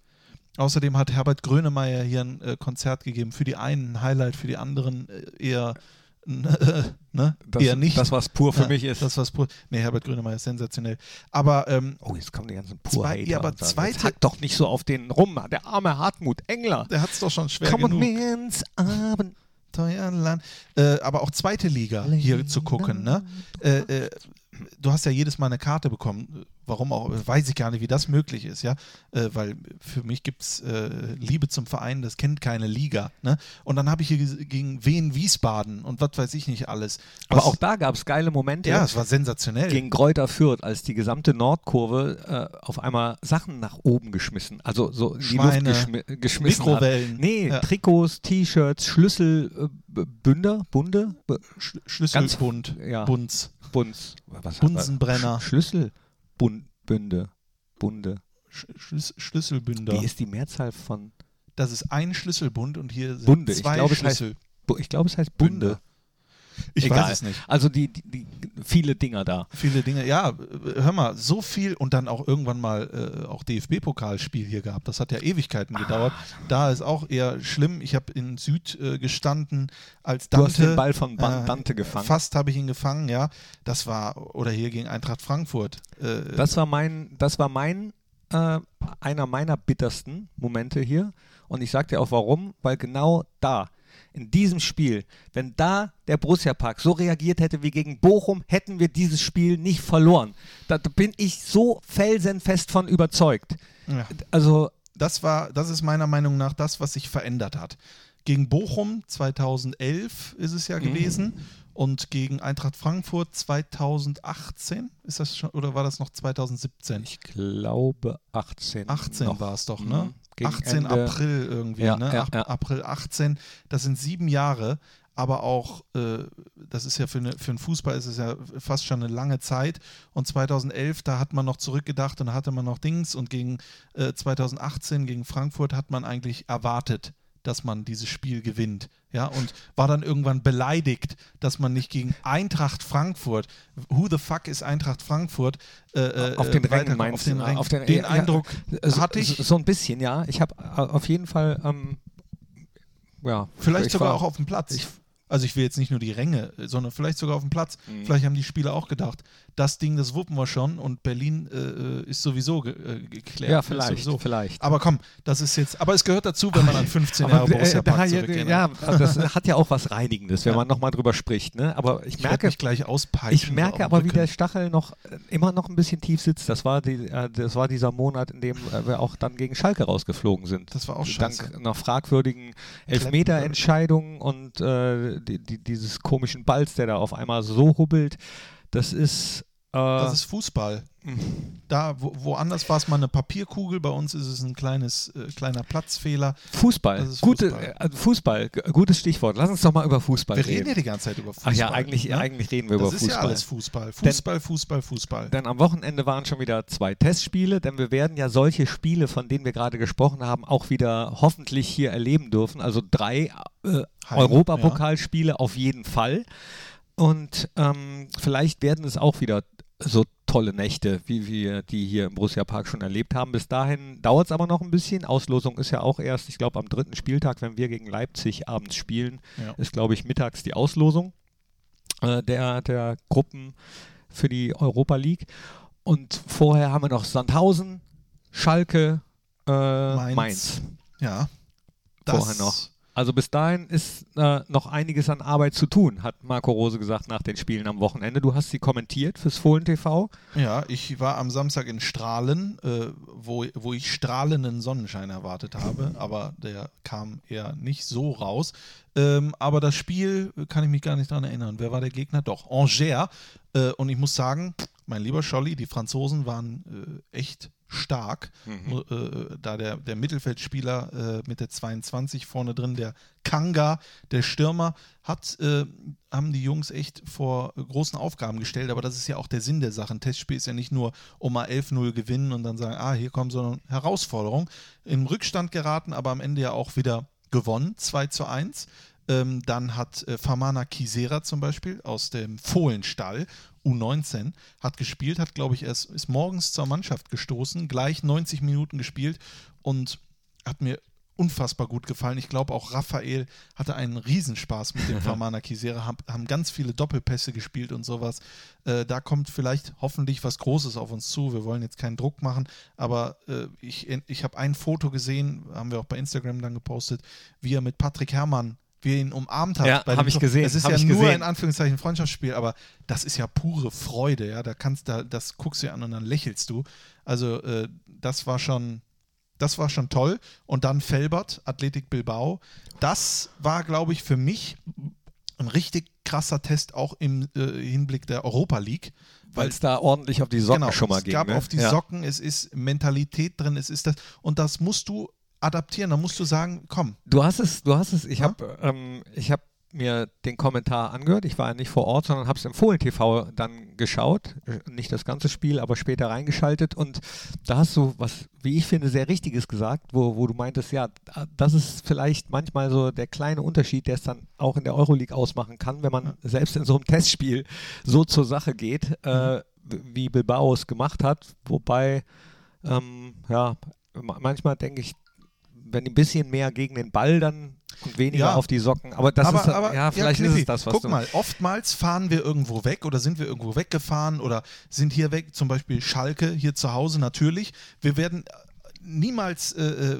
Außerdem hat Herbert Grönemeyer hier ein äh, Konzert gegeben, für die einen ein Highlight, für die anderen äh, eher, ne? Das, eher nicht. Das, was pur für Ja, mich ist. Das was pur. Nee, Herbert Grönemeyer ist sensationell. Aber ähm, oh, jetzt kommen die ganzen Zwei- pur ja, aber zweite- hack doch nicht so auf den rum, der arme Hartmut Engler. der hat es doch schon schwer Komm genug. ins Abend. Äh, aber auch zweite Liga hier zu gucken. Ne? Äh, äh, du hast ja jedes Mal eine Karte bekommen. Warum auch, weiß ich gar nicht, wie das möglich ist, ja. Äh, weil für mich gibt es äh, Liebe zum Verein, das kennt keine Liga. Ne? Und dann habe ich hier gegen Wien Wiesbaden und was weiß ich nicht alles. Aber Was- auch da gab es geile Momente. ja, es war sensationell. gegen Kräuter Fürth, als die gesamte Nordkurve äh, auf einmal Sachen nach oben geschmissen, also so in die Schweine, Luft geschmi geschmissen Mikrowellen. hat. Nee, Ja. Trikots, T-Shirts, Schlüssel, äh, Bünder, Bunde, Schlüsselbund, ja. Bunz, was Bunsenbrenner. Sch Schlüssel, Bünde, Bunde. Sch Schlüs Schlüsselbünder. Wie ist die Mehrzahl von Das ist ein Schlüsselbund und hier sind Bunde? Ich zwei glaube, es heißt, Schlüssel. Ich glaube, es heißt Bunde. Bunde. Ich Egal. weiß es nicht. Also die, die, die viele Dinger da. Viele Dinge, ja, äh, hör mal, so viel und dann auch irgendwann mal äh, auch DFB-Pokalspiel hier gehabt. Das hat ja Ewigkeiten gedauert. Da ist auch eher schlimm. Ich habe in Süd äh, gestanden als Du Dante. hast den Ball von Ban äh, Dante gefangen. Fast habe ich ihn gefangen, ja. Das war, oder hier gegen Eintracht Frankfurt. Äh, Das war mein, das war mein, einer meiner bittersten Momente hier. Und ich sag dir auch warum, weil genau da, in diesem Spiel, wenn da der Borussia Park so reagiert hätte wie gegen Bochum, hätten wir dieses Spiel nicht verloren. Da, bin ich so felsenfest von überzeugt. ja. Also das war, das ist meiner Meinung nach das, was sich verändert hat. Gegen Bochum 2011 ist es ja Mhm. gewesen und gegen Eintracht Frankfurt 2018 ist das schon oder war das noch 2017? Ich glaube 18. 18 noch. war es doch, ne? Mhm. Gegen 18 Ende. April irgendwie, Ja, ne? ja, ja. April 18, das sind sieben Jahre, aber auch, äh, das ist ja für, eine, für einen Fußball ist es ja fast schon eine lange Zeit. Und 2011, da hat man noch zurückgedacht und da hatte man noch Dings und gegen äh, 2018, gegen Frankfurt, hat man eigentlich erwartet, dass man dieses Spiel gewinnt. Ja, und war dann irgendwann beleidigt, dass man nicht gegen Eintracht Frankfurt, who the fuck ist Eintracht Frankfurt, äh, äh, Auf den weiter- Rängen auf meinst den du? Rängen. Auf den, den ja, Eindruck so, hatte ich. So, ein bisschen, ja. Ich habe auf jeden Fall, ähm, ja. Vielleicht ich sogar war- auch auf dem Platz. ich- also ich will jetzt nicht nur die Ränge, sondern vielleicht sogar auf dem Platz. Mhm. Vielleicht haben die Spieler auch gedacht, das Ding, das wuppen wir schon und Berlin äh, ist sowieso ge äh, geklärt. Ja, Ist vielleicht, Sowieso. vielleicht. Aber komm, das ist jetzt, aber es gehört dazu, wenn man an 15 Aber, Jahre Borussia äh, da, Park ja, zurückgeht. ja, das hat ja auch was Reinigendes, wenn Ja. man nochmal drüber spricht. Ne? Aber ich ich merke, mich gleich auspeitschen. ich merke aber, wie der Stachel noch äh, immer noch ein bisschen tief sitzt. Das war, die, äh, das war dieser Monat, in dem äh, wir auch dann gegen Schalke rausgeflogen sind. Das war auch scheiße. Dank einer fragwürdigen Elfmeterentscheidung und äh, die, die, dieses komischen Balls, der da auf einmal so hubbelt. Das ist. Äh, Das ist Fußball. Mhm. Da, wo, woanders war es mal eine Papierkugel, bei uns ist es ein kleines, äh, kleiner Platzfehler. Fußball. das ist Gute, Fußball. Äh, Fußball. Gutes Stichwort. Lass uns doch mal über Fußball Wir reden. reden ja die ganze Zeit über Fußball. Ach ja, eigentlich, ne? eigentlich reden wir Das über ist Fußball. ja alles Fußball. Fußball, Fußball, Fußball. Denn am Wochenende waren schon wieder zwei Testspiele, denn wir werden ja solche Spiele, von denen wir gerade gesprochen haben, auch wieder hoffentlich hier erleben dürfen. Also drei äh, Europapokalspiele auf jeden Fall. Und ähm, vielleicht werden es auch wieder so tolle Nächte, wie wir die hier im Borussia Park schon erlebt haben. Bis dahin dauert es aber noch ein bisschen. Auslosung ist ja auch erst, ich glaube, am dritten Spieltag, wenn wir gegen Leipzig abends spielen, Ja. ist, glaube ich, mittags die Auslosung äh, der, der Gruppen für die Europa League. Und vorher haben wir noch Sandhausen, Schalke, äh, Mainz. Mainz. Ja. Vorher noch. Also bis dahin ist äh, noch einiges an Arbeit zu tun, hat Marco Rose gesagt nach den Spielen am Wochenende. Du hast sie kommentiert fürs Fohlen TV. Ja, ich war am Samstag in Strahlen, äh, wo, wo ich strahlenden Sonnenschein erwartet habe, aber der kam eher nicht so raus. Ähm, aber das Spiel kann ich mich gar nicht dran erinnern. Wer war der Gegner? Doch, Angers. Äh, und ich muss sagen, mein lieber Scholli, die Franzosen waren äh, echt stark. Mhm. Äh, da der, der Mittelfeldspieler äh, mit der 22 vorne drin, der Kanga, der Stürmer, hat, äh, haben die Jungs echt vor großen Aufgaben gestellt. Aber das ist ja auch der Sinn der Sache. Ein Testspiel ist ja nicht nur um mal 11-0 gewinnen und dann sagen, ah, hier kommt so eine Herausforderung. Im Rückstand geraten, aber am Ende ja auch wieder gewonnen, 2 zu 1. Ähm, dann hat äh, Famana Kisera zum Beispiel aus dem Fohlenstall, U19, hat gespielt, hat, glaube ich, erst ist morgens zur Mannschaft gestoßen, gleich 90 Minuten gespielt und hat mir unfassbar gut gefallen. Ich glaube auch Raphael hatte einen Riesenspaß mit dem Famana Kisera, haben, haben ganz viele Doppelpässe gespielt und sowas. Äh, da kommt vielleicht hoffentlich was Großes auf uns zu. Wir wollen jetzt keinen Druck machen, aber äh, ich, ich habe ein Foto gesehen, haben wir auch bei Instagram dann gepostet, wie er mit Patrick Herrmann wie er ihn umarmt hat. Ja, bei hab dem ich Tor. gesehen, Es ist hab ja nur gesehen. in Anführungszeichen Freundschaftsspiel, aber das ist ja pure Freude, ja. Da kannst da, das guckst du an und dann lächelst du. Also äh, das war schon, das war schon toll. Und dann Felbert, Athletik Bilbao. Das war, glaube ich, für mich ein richtig krasser Test auch im äh, Hinblick der Europa League. Weil es da ordentlich auf die Socken schon mal es ging. gab ne? auf die ja. Socken, es ist Mentalität drin, es ist das. Und das musst du adaptieren. Da musst du sagen, komm, Du hast es, du hast es. Ich Ja? habe ähm, ich hab mir den Kommentar angehört. Ich war ja nicht vor Ort, sondern habe es im Fohlen TV dann geschaut. Äh, Nicht das ganze Spiel, aber später reingeschaltet. Und da hast du was, wie ich finde, sehr Richtiges gesagt, wo, wo du meintest, ja, da- das ist vielleicht manchmal so der kleine Unterschied, der es dann auch in der Euroleague ausmachen kann, wenn man selbst in so einem Testspiel so zur Sache geht, äh, wie Bilbao es gemacht hat. Wobei, ähm, ja, ma- manchmal denke ich, wenn ein bisschen mehr gegen den Ball dann und weniger Ja. auf die Socken. Aber das aber, ist aber, ja vielleicht ist Knippi, es das, was Guck du mal, oftmals fahren wir irgendwo weg oder sind wir irgendwo weggefahren oder sind hier weg, zum Beispiel Schalke hier zu Hause natürlich. Wir werden äh, niemals äh, äh,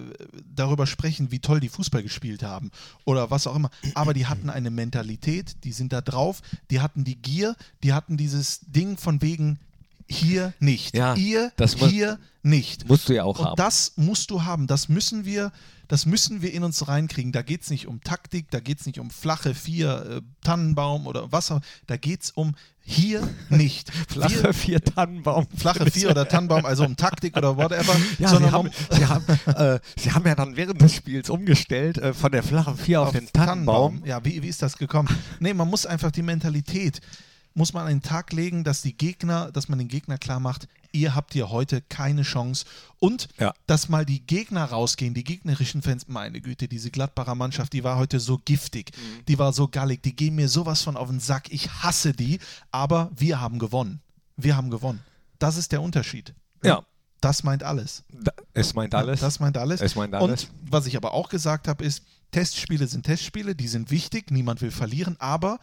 darüber sprechen, wie toll die Fußball gespielt haben oder was auch immer. Aber die hatten eine Mentalität, die sind da drauf, die hatten die Gier, die hatten dieses Ding von wegen, hier nicht. Ja, Ihr das muss- hier nicht. Musst du ja auch Und haben. das musst du haben. Das müssen wir, das müssen wir in uns reinkriegen. Da geht es nicht um Taktik, da geht es nicht um flache Vier, äh, Tannenbaum oder was auch. Da geht es um hier nicht. Flache wir, vier Tannenbaum. flache Vier oder Tannenbaum, also um Taktik oder whatever. Ja, sie sondern haben, um, sie, haben, äh, sie haben ja dann während des Spiels umgestellt äh, von der flachen Vier auf, den Tannenbaum. Ja, wie, wie ist das gekommen? Nee, man muss einfach die Mentalität, muss man an den Tag legen, dass die Gegner, dass man den Gegner klar macht, ihr habt hier heute keine Chance. Und Ja. dass mal die Gegner rausgehen, die gegnerischen Fans, meine Güte, diese Gladbacher Mannschaft, die war heute so giftig, Mhm. die war so gallig, die gehen mir sowas von auf den Sack. Ich hasse die, aber wir haben gewonnen. Wir haben gewonnen. Das ist der Unterschied. Ja. Das meint alles. Es meint alles. Das meint alles. Es meint alles. Und was ich aber auch gesagt habe, ist, Testspiele sind Testspiele, die sind wichtig, niemand will verlieren, aber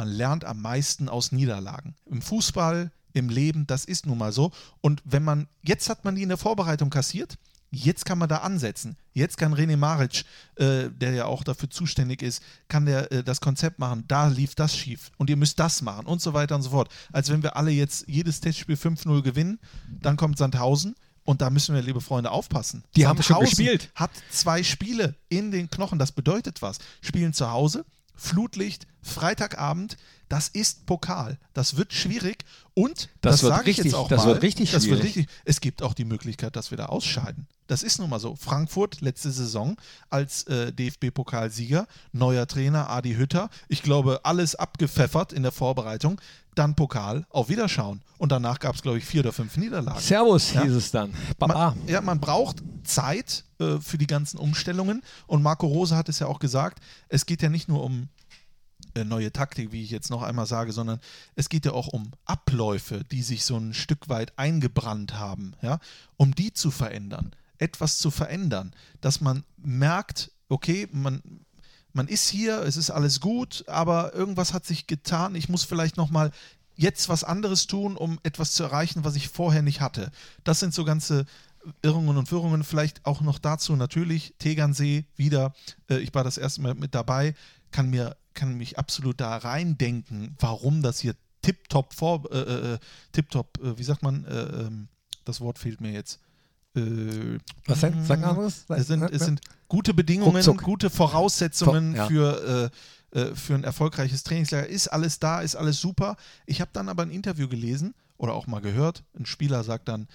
man lernt am meisten aus Niederlagen. Im Fußball, im Leben, das ist nun mal so. Und wenn man, jetzt hat man die in der Vorbereitung kassiert, jetzt kann man da ansetzen. Jetzt kann René Maric, äh, der ja auch dafür zuständig ist, kann der äh, das Konzept machen, da lief das schief und ihr müsst das machen und so weiter und so fort. Als wenn wir alle jetzt jedes Testspiel 5-0 gewinnen, dann kommt Sandhausen und da müssen wir, liebe Freunde, aufpassen. Die haben schon Sandhausen gespielt. Hat zwei Spiele in den Knochen. Das bedeutet was. Spielen zu Hause, Flutlicht, Freitagabend. Das ist Pokal. Das wird schwierig. Und Das das, wird sage ich jetzt auch das mal. wird richtig das wird schwierig. richtig. Es gibt auch die Möglichkeit, dass wir da ausscheiden. Das ist nun mal so. Frankfurt letzte Saison als äh, DFB-Pokalsieger, neuer Trainer Adi Hütter. Ich glaube, alles abgepfeffert in der Vorbereitung. Dann Pokal, auf Wiederschauen. Und danach gab es, glaube ich, vier oder fünf Niederlagen. Servus Ja. hieß es dann. Baba. Man, ja, man braucht Zeit äh, für die ganzen Umstellungen. Und Marco Rose hat es ja auch gesagt, es geht ja nicht nur um äh, neue Taktik, wie ich jetzt noch einmal sage, sondern es geht ja auch um Abläufe, die sich so ein Stück weit eingebrannt haben, ja, um die zu verändern, etwas zu verändern, dass man merkt, okay, man, man ist hier, es ist alles gut, aber irgendwas hat sich getan, ich muss vielleicht nochmal jetzt was anderes tun, um etwas zu erreichen, was ich vorher nicht hatte. Das sind so ganze Irrungen und Wirrungen, vielleicht auch noch dazu natürlich Tegernsee wieder, äh, ich war das erste Mal mit dabei, kann mir kann mich absolut da reindenken, warum das hier tipptopp vor äh, äh, tipptopp, äh, wie sagt man, äh, ähm, das Wort fehlt mir jetzt. Äh, Was denn? Sag mal was. es sind, es sind gute Bedingungen, Ruckzuck. gute Voraussetzungen Vor- ja. für, äh, äh, für ein erfolgreiches Trainingslager. Ist alles da, ist alles super. Ich habe dann aber ein Interview gelesen oder auch mal gehört. Ein Spieler sagt dann,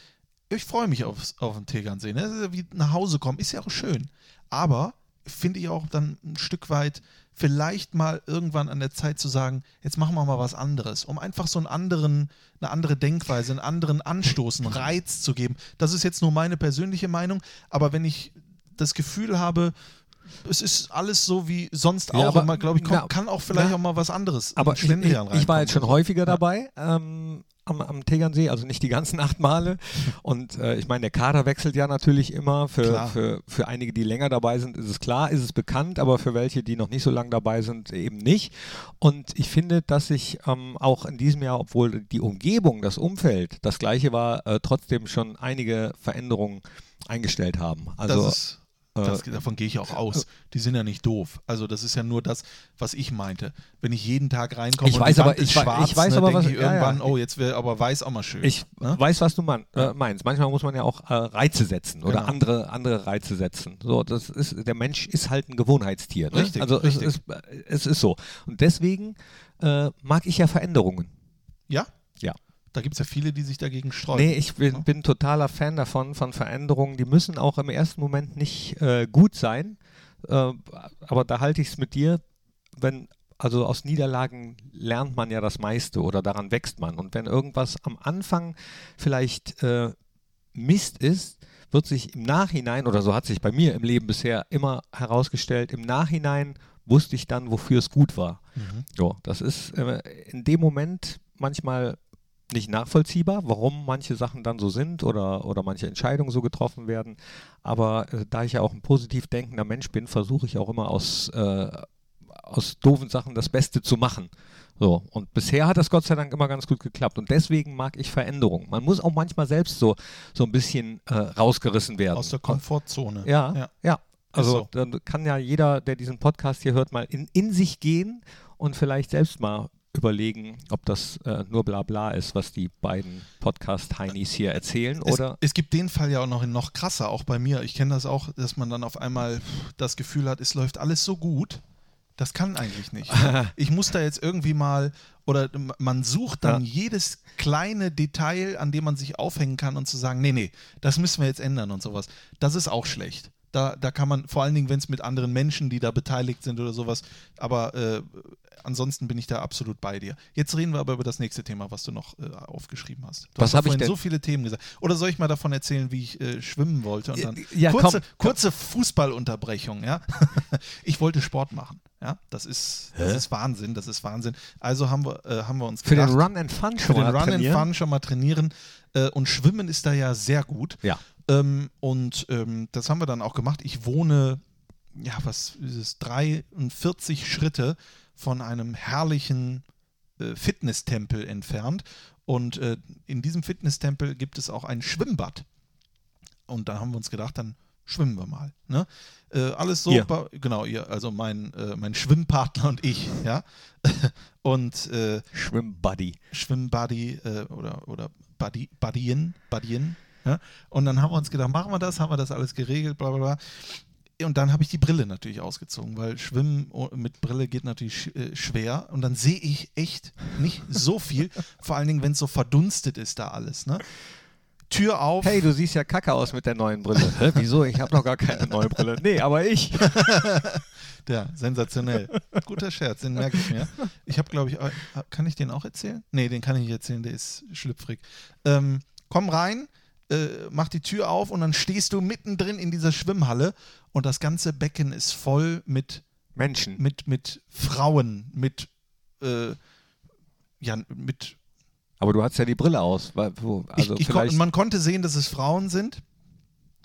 ich freue mich aufs, auf den Tegernsee. Ne? Wie nach Hause kommen, ist ja auch schön. Aber finde ich auch dann ein Stück weit vielleicht mal irgendwann an der Zeit zu sagen, jetzt machen wir mal was anderes, um einfach so einen anderen, eine andere Denkweise, einen anderen Anstoß, einen Reiz zu geben. Das ist jetzt nur meine persönliche Meinung, aber wenn ich das Gefühl habe, es ist alles so wie sonst Ja, auch, aber- glaube ich, kommt, na, kann auch vielleicht na, auch mal was anderes. Aber ich, ich, ich war jetzt schon häufiger dabei ähm, am, am Tegernsee, also nicht die ganzen acht Male. Und äh, ich meine, der Kader wechselt ja natürlich immer. Für, Klar. für, für einige, die länger dabei sind, ist es klar, ist es bekannt, aber für welche, die noch nicht so lange dabei sind, eben nicht. Und ich finde, dass sich ähm, auch in diesem Jahr, obwohl die Umgebung, das Umfeld das gleiche war, äh, trotzdem schon einige Veränderungen eingestellt haben. Also das das, davon gehe ich auch aus. Die sind ja nicht doof. Also das ist ja nur das, was ich meinte. Wenn ich jeden Tag reinkomme Ich und weiß die aber- Wand ist ich schwarz, ich weiß ne, aber, denke was- ich ja, ja. irgendwann, oh, jetzt wäre aber weiß auch mal schön. Ich ne? weiß, was du man, äh, meinst. Manchmal muss man ja auch äh, Reize setzen oder Genau. andere, andere Reize setzen. So, das ist, der Mensch ist halt ein Gewohnheitstier. Ne? Richtig, also richtig. Es, ist, es ist so. Und deswegen äh, mag ich ja Veränderungen. Ja? Da gibt es ja viele, die sich dagegen sträuben. Nee, ich bin, bin totaler Fan davon, von Veränderungen. Die müssen auch im ersten Moment nicht äh, gut sein. Äh, aber da halte ich es mit dir, wenn, also aus Niederlagen lernt man ja das meiste oder daran wächst man. Und wenn irgendwas am Anfang vielleicht äh, Mist ist, wird sich im Nachhinein, oder so hat sich bei mir im Leben bisher immer herausgestellt, im Nachhinein wusste ich dann, wofür es gut war. Mhm. So, das ist äh, in dem Moment manchmal nicht nachvollziehbar, warum manche Sachen dann so sind oder, oder manche Entscheidungen so getroffen werden. Aber äh, da ich ja auch ein positiv denkender Mensch bin, versuche ich auch immer aus, äh, aus doofen Sachen das Beste zu machen. So, und bisher hat das Gott sei Dank immer ganz gut geklappt. Und deswegen mag ich Veränderungen. Man muss auch manchmal selbst so, so ein bisschen äh, rausgerissen werden. Aus der Komfortzone. Ja, ja. Ja. Also so. dann kann ja jeder, der diesen Podcast hier hört, mal in, in sich gehen und vielleicht selbst mal überlegen, ob das äh, nur Blabla ist, was die beiden Podcast-Heinis hier erzählen, Es, oder? es gibt den Fall ja auch noch in noch krasser, auch bei mir. Ich kenne das auch, dass man dann auf einmal das Gefühl hat, es läuft alles so gut. Das kann eigentlich nicht. ne? Ich muss da jetzt irgendwie mal, oder man sucht dann Ja. jedes kleine Detail, an dem man sich aufhängen kann und zu sagen, nee, nee, das müssen wir jetzt ändern und sowas. Das ist auch schlecht. Da, da kann man, vor allen Dingen, wenn es mit anderen Menschen, die da beteiligt sind oder sowas, aber äh, ansonsten bin ich da absolut bei dir. Jetzt reden wir aber über das nächste Thema, was du noch äh, aufgeschrieben hast. Du Was hast doch hab ich vorhin denn? so viele Themen gesagt. Oder soll ich mal davon erzählen, wie ich äh, schwimmen wollte? Und dann Ja, kurze, komm. kurze Fußballunterbrechung, ja. ich wollte Sport machen. Ja, das ist, das ist Wahnsinn, das ist Wahnsinn. Also haben wir, äh, haben wir uns Für den gedacht, Run and Fun für schon den mal Run and trainieren? Fun schon mal trainieren. Äh, und Schwimmen ist da ja sehr gut. Ja. Ähm, und ähm, das haben wir dann auch gemacht. Ich wohne, ja, was ist es, 43 Schritte von einem herrlichen äh, Fitnesstempel entfernt. Und äh, in diesem Fitnesstempel gibt es auch ein Schwimmbad. Und da haben wir uns gedacht, dann schwimmen wir mal. Ne? Äh, alles so, Ihr. genau, ihr, also mein, äh, mein Schwimmpartner und ich, ja. und äh, Schwimmbuddy. Schwimmbuddy äh, oder, oder Buddy, Buddyen, Buddyen. Ja? Und dann haben wir uns gedacht, machen wir das, haben wir das alles geregelt, bla bla bla. Und dann habe ich die Brille natürlich ausgezogen, weil Schwimmen mit Brille geht natürlich äh, schwer. Und dann sehe ich echt nicht so viel, vor allen Dingen, wenn es so verdunstet ist da alles. Ne? Tür auf. Hey, du siehst ja kacke aus mit der neuen Brille. Hä, wieso? Ich habe noch gar keine neue Brille. Nee, aber ich. Ja, sensationell. Guter Scherz, den merke ich mir. Ich habe, glaube ich, äh, kann ich den auch erzählen? Nee, den kann ich nicht erzählen, der ist schlüpfrig. Ähm, komm rein, äh, mach die Tür auf und dann stehst du mittendrin in dieser Schwimmhalle und das ganze Becken ist voll mit, Menschen. mit, mit Frauen, mit, äh, ja, mit Aber du hast ja die Brille aus. Weil, wo, also ich, ich kon vielleicht. man konnte sehen, dass es Frauen sind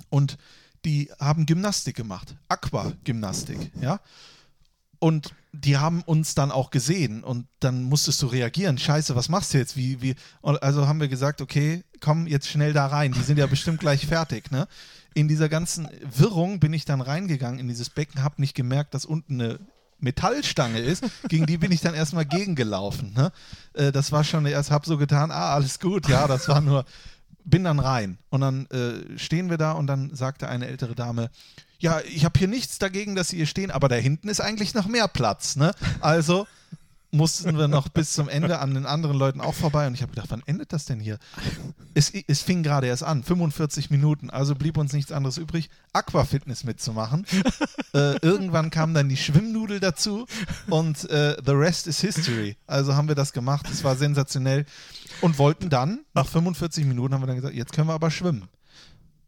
und die haben Gymnastik gemacht, Aquagymnastik, ja. Und die haben uns dann auch gesehen und dann musstest du reagieren. Scheiße, was machst du jetzt? Wie, wie? Und also haben wir gesagt, okay, komm jetzt schnell da rein. Die sind ja bestimmt gleich fertig, ne? In dieser ganzen Wirrung bin ich dann reingegangen in dieses Becken, habe nicht gemerkt, dass unten eine Metallstange ist, gegen die bin ich dann erstmal gegengelaufen. Ne? Äh, das war schon, erst habe so getan, ah, alles gut, ja, das war nur, bin dann rein. Und dann äh, stehen wir da und dann sagte eine ältere Dame, ja, ich habe hier nichts dagegen, dass Sie hier stehen, aber da hinten ist eigentlich noch mehr Platz. Ne? Also mussten wir noch bis zum Ende an den anderen Leuten auch vorbei und ich habe gedacht, wann endet das denn hier? Es, es fing gerade erst an, 45 Minuten, also blieb uns nichts anderes übrig, Aquafitness mitzumachen. äh, irgendwann kam dann die Schwimmnudel dazu und äh, the rest is history. Also haben wir das gemacht, es war sensationell und wollten dann, nach 45 Minuten haben wir dann gesagt, jetzt können wir aber schwimmen.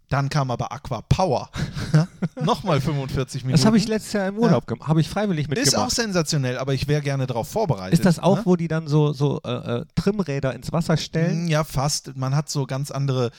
Dann kam aber Aqua Power. Nochmal 45 Minuten. das habe ich letztes Jahr im Urlaub gemacht. Habe ich freiwillig Ist auch mitgemacht. sensational, aber ich wäre gerne darauf vorbereitet. Ist das auch, ne? wo die dann so, so äh, äh, Trimräder ins Wasser stellen? Mm, Ja, fast. Man hat so ganz andere,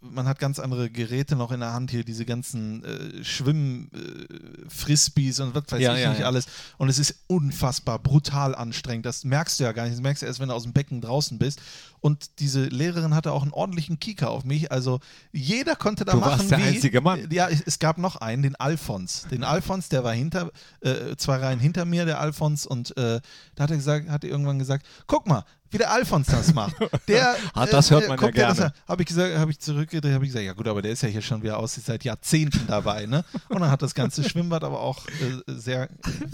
man hat ganz andere Geräte noch in der Hand hier, diese ganzen äh, Schwimm-Frisbees und was weiß Ja, ich ja, nicht ja. alles. Und es ist unfassbar brutal anstrengend. Das merkst du ja gar nicht. Das merkst du erst, wenn du aus dem Becken draußen bist. Und diese Lehrerin hatte auch einen ordentlichen Kieker auf mich. Also jeder konnte da Du machen warst der wie. einzige Mann. Ja, es, es gab noch einen, den Alfons. Den Alfons, der war hinter, äh, zwei Reihen hinter mir, der Alfons. Und äh, da hat er gesagt, hat er irgendwann gesagt, guck mal, wie der Alfons das macht. Der, Ah, das hört man guck ja gerne. Habe ich gesagt, habe ich zurückgedreht, habe ich gesagt, ja gut, aber der ist ja hier schon wieder aus, seit Jahrzehnten dabei, ne? Und dann hat das ganze Schwimmbad aber auch äh, sehr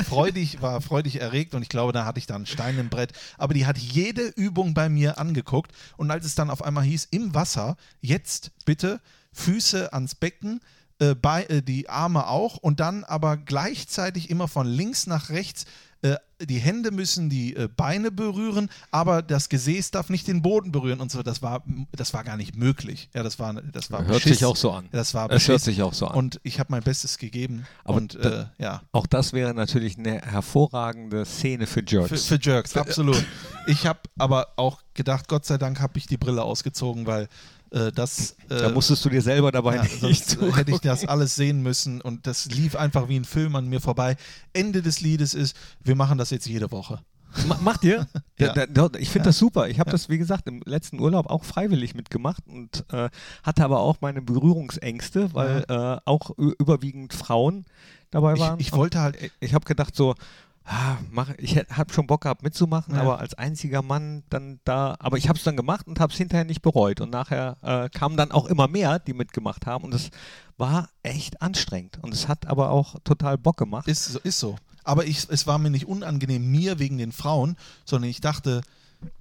freudig, war freudig erregt und ich glaube, da hatte ich da einen Stein im Brett. Aber die hat jede Übung bei mir angeguckt und als es dann auf einmal hieß, im Wasser, jetzt bitte Füße ans Becken, äh, bei, äh, die Arme auch und dann aber gleichzeitig immer von links nach rechts. Äh, die Hände müssen die äh, Beine berühren, aber das Gesäß darf nicht den Boden berühren und so. Das war, das war gar nicht möglich. Ja, das war, das war Hört Beschiss. sich auch so an. Das war Es hört sich auch so an. Und ich habe mein Bestes gegeben. Aber und da- äh, ja, Auch das wäre natürlich eine hervorragende Szene für Jerks. für, für Jerks, absolut. Ich habe aber auch gedacht, Gott sei Dank habe ich die Brille ausgezogen, weil äh, das. Äh, da musstest du dir selber dabei ja, nicht hätte ich das alles sehen müssen und das lief einfach wie ein Film an mir vorbei. Ende des Liedes ist, wir machen das jetzt jede Woche. Ma- Macht ihr? Ja. Ich finde das super. Ich habe das, wie gesagt, im letzten Urlaub auch freiwillig mitgemacht und äh, hatte aber auch meine Berührungsängste, weil äh, auch überwiegend Frauen dabei Ich, waren. ich wollte halt, Und ich habe gedacht so, ah, mach, ich habe schon Bock gehabt mitzumachen, Ja. aber als einziger Mann dann da, aber ich habe es dann gemacht und habe es hinterher nicht bereut. Und nachher äh, kamen dann auch immer mehr, die mitgemacht haben und es war echt anstrengend. Und es hat aber auch total Bock gemacht. Ist, so- ist so. Aber ich, es war mir nicht unangenehm, mir wegen den Frauen, sondern ich dachte,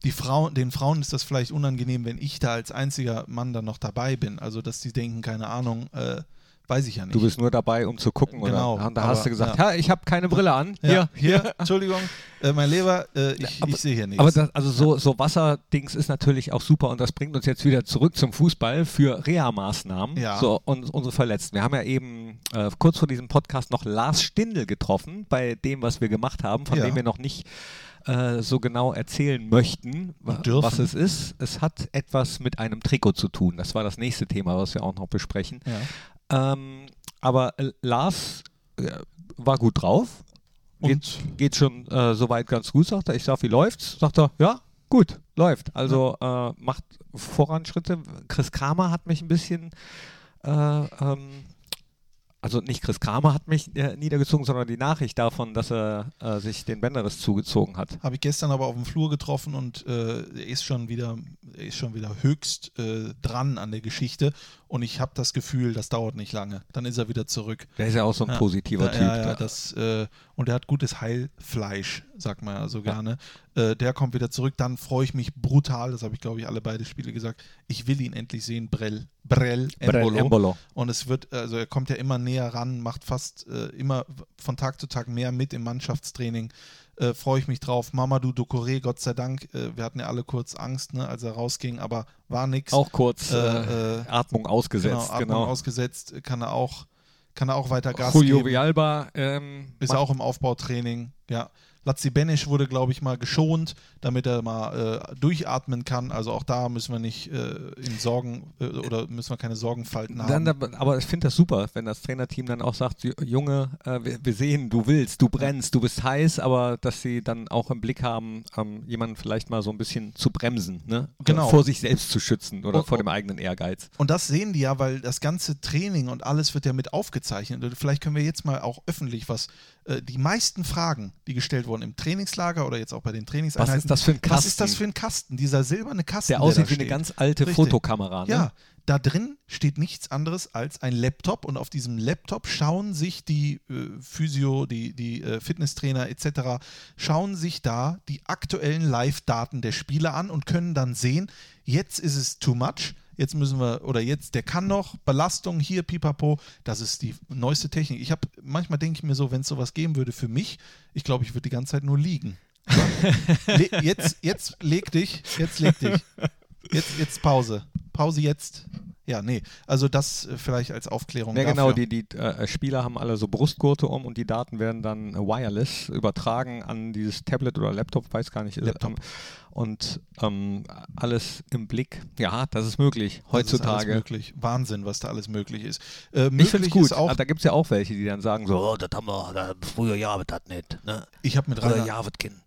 die Frauen, den Frauen ist das vielleicht unangenehm, wenn ich da als einziger Mann dann noch dabei bin. Also, dass die denken, keine Ahnung, äh, weiß ich ja nicht. Du bist nur dabei, um zu gucken, Genau, oder? Und da aber- hast du gesagt, ja. ja, ich habe keine Brille an. ja, Hier, hier, Entschuldigung, äh, mein Leber, äh, ich, ich sehe hier nichts. Aber das, also so, so Wasserdings ist natürlich auch super und das bringt uns jetzt wieder zurück zum Fußball für Reha-Maßnahmen Ja. so, und unsere Verletzten. Wir haben ja eben äh, kurz vor diesem Podcast noch Lars Stindl getroffen bei dem, was wir gemacht haben, von Ja. dem wir noch nicht äh, so genau erzählen möchten, was es ist. Es hat etwas mit einem Trikot zu tun. Das war das nächste Thema, was wir auch noch besprechen. Ja. Ähm, aber äh, Lars äh, war gut drauf. Und Geht, geht schon äh, soweit ganz gut, sagt er. Ich sag, wie läuft's? Sagt er, ja, gut, läuft. Also äh, macht Voranschritte. Chris Kramer hat mich ein bisschen, äh, ähm, also nicht Chris Kramer hat mich äh, niedergezogen, sondern die Nachricht davon, dass er äh, sich den Bänderriss zugezogen hat. Habe ich gestern aber auf dem Flur getroffen und äh, er ist schon wieder, er ist schon wieder höchst äh, dran an der Geschichte und ich habe das Gefühl, das dauert nicht lange. Dann ist er wieder zurück. Der ist ja auch so ein Ja. positiver ja, Typ. Ja, Der- das, äh, und er hat gutes Heilfleisch, sagt man ja so gerne. Äh, der kommt wieder zurück. Dann freue ich mich brutal, das habe ich glaube ich alle beide Spiele gesagt. Ich will ihn endlich sehen, Brell, Brell, Brell Embolo. Embolo. Und es wird, also er kommt ja immer näher ran, macht fast äh, immer von Tag zu Tag mehr mit im Mannschaftstraining. Äh, Freue ich mich drauf. Mamadou Ducouré, Gott sei Dank, äh, wir hatten ja alle kurz Angst, ne, als er rausging, aber war nix. Auch kurz äh, Äh, äh, Atmung ausgesetzt. genau, Atmung Genau. ausgesetzt, kann er auch, kann er auch weiter Gas Julio geben. Villalba ähm, Ist auch im Aufbautraining, ja. Lazzi Benisch wurde, glaube ich, mal geschont, damit er mal äh, durchatmen kann. Also auch da müssen wir nicht äh, in Sorgen äh, oder müssen wir keine Sorgenfalten haben. Dann, aber ich finde das super, wenn das Trainerteam dann auch sagt, "Ju- Junge, äh, wir, wir sehen, du willst, du brennst, du bist heiß, aber dass sie dann auch im Blick haben, ähm, jemanden vielleicht mal so ein bisschen zu bremsen, ne? Genau. Vor sich selbst zu schützen oder Und- vor dem eigenen Ehrgeiz. Und das sehen die ja, weil das ganze Training und alles wird ja mit aufgezeichnet. Und vielleicht können wir jetzt mal auch öffentlich was. Äh, die meisten Fragen, die gestellt wurden im Trainingslager oder jetzt auch bei den Trainingseinheiten. Was ist das für ein Kasten? Was ist das für ein Kasten? Dieser silberne Kasten. Der aussieht da wie eine steht. ganz alte Richtig. Fotokamera, ne? Ja, da drin steht nichts anderes als ein Laptop und auf diesem Laptop schauen sich die äh, Physio, die, die äh, Fitnesstrainer etc., schauen sich da die aktuellen Live-Daten der Spieler an und können dann sehen, jetzt ist es too much, jetzt müssen wir, oder jetzt, der kann noch, Belastung hier, pipapo, das ist die neueste Technik. Ich habe, manchmal denke ich mir so, wenn es sowas geben würde für mich, ich glaube, ich würde die ganze Zeit nur liegen. Jetzt, jetzt leg dich, jetzt leg dich. Jetzt, jetzt Pause. Pause jetzt. Ja, nee. Also das äh, vielleicht als Aufklärung. Ja, genau, dafür. die, die äh, Spieler haben alle so Brustgurte um und die Daten werden dann äh, wireless übertragen an dieses Tablet oder Laptop, weiß gar nicht. äh, Laptop. ähm, Und ähm, alles im Blick. Ja, das ist möglich Das ist heutzutage. möglich. Wahnsinn, was da alles möglich ist. Äh, Ich möglich finde es gut. auch, Ah, da gibt es ja auch welche, die dann sagen so, oh, das haben wir da früher ja, das nicht. Ne? ich habe mit Rainer, ja,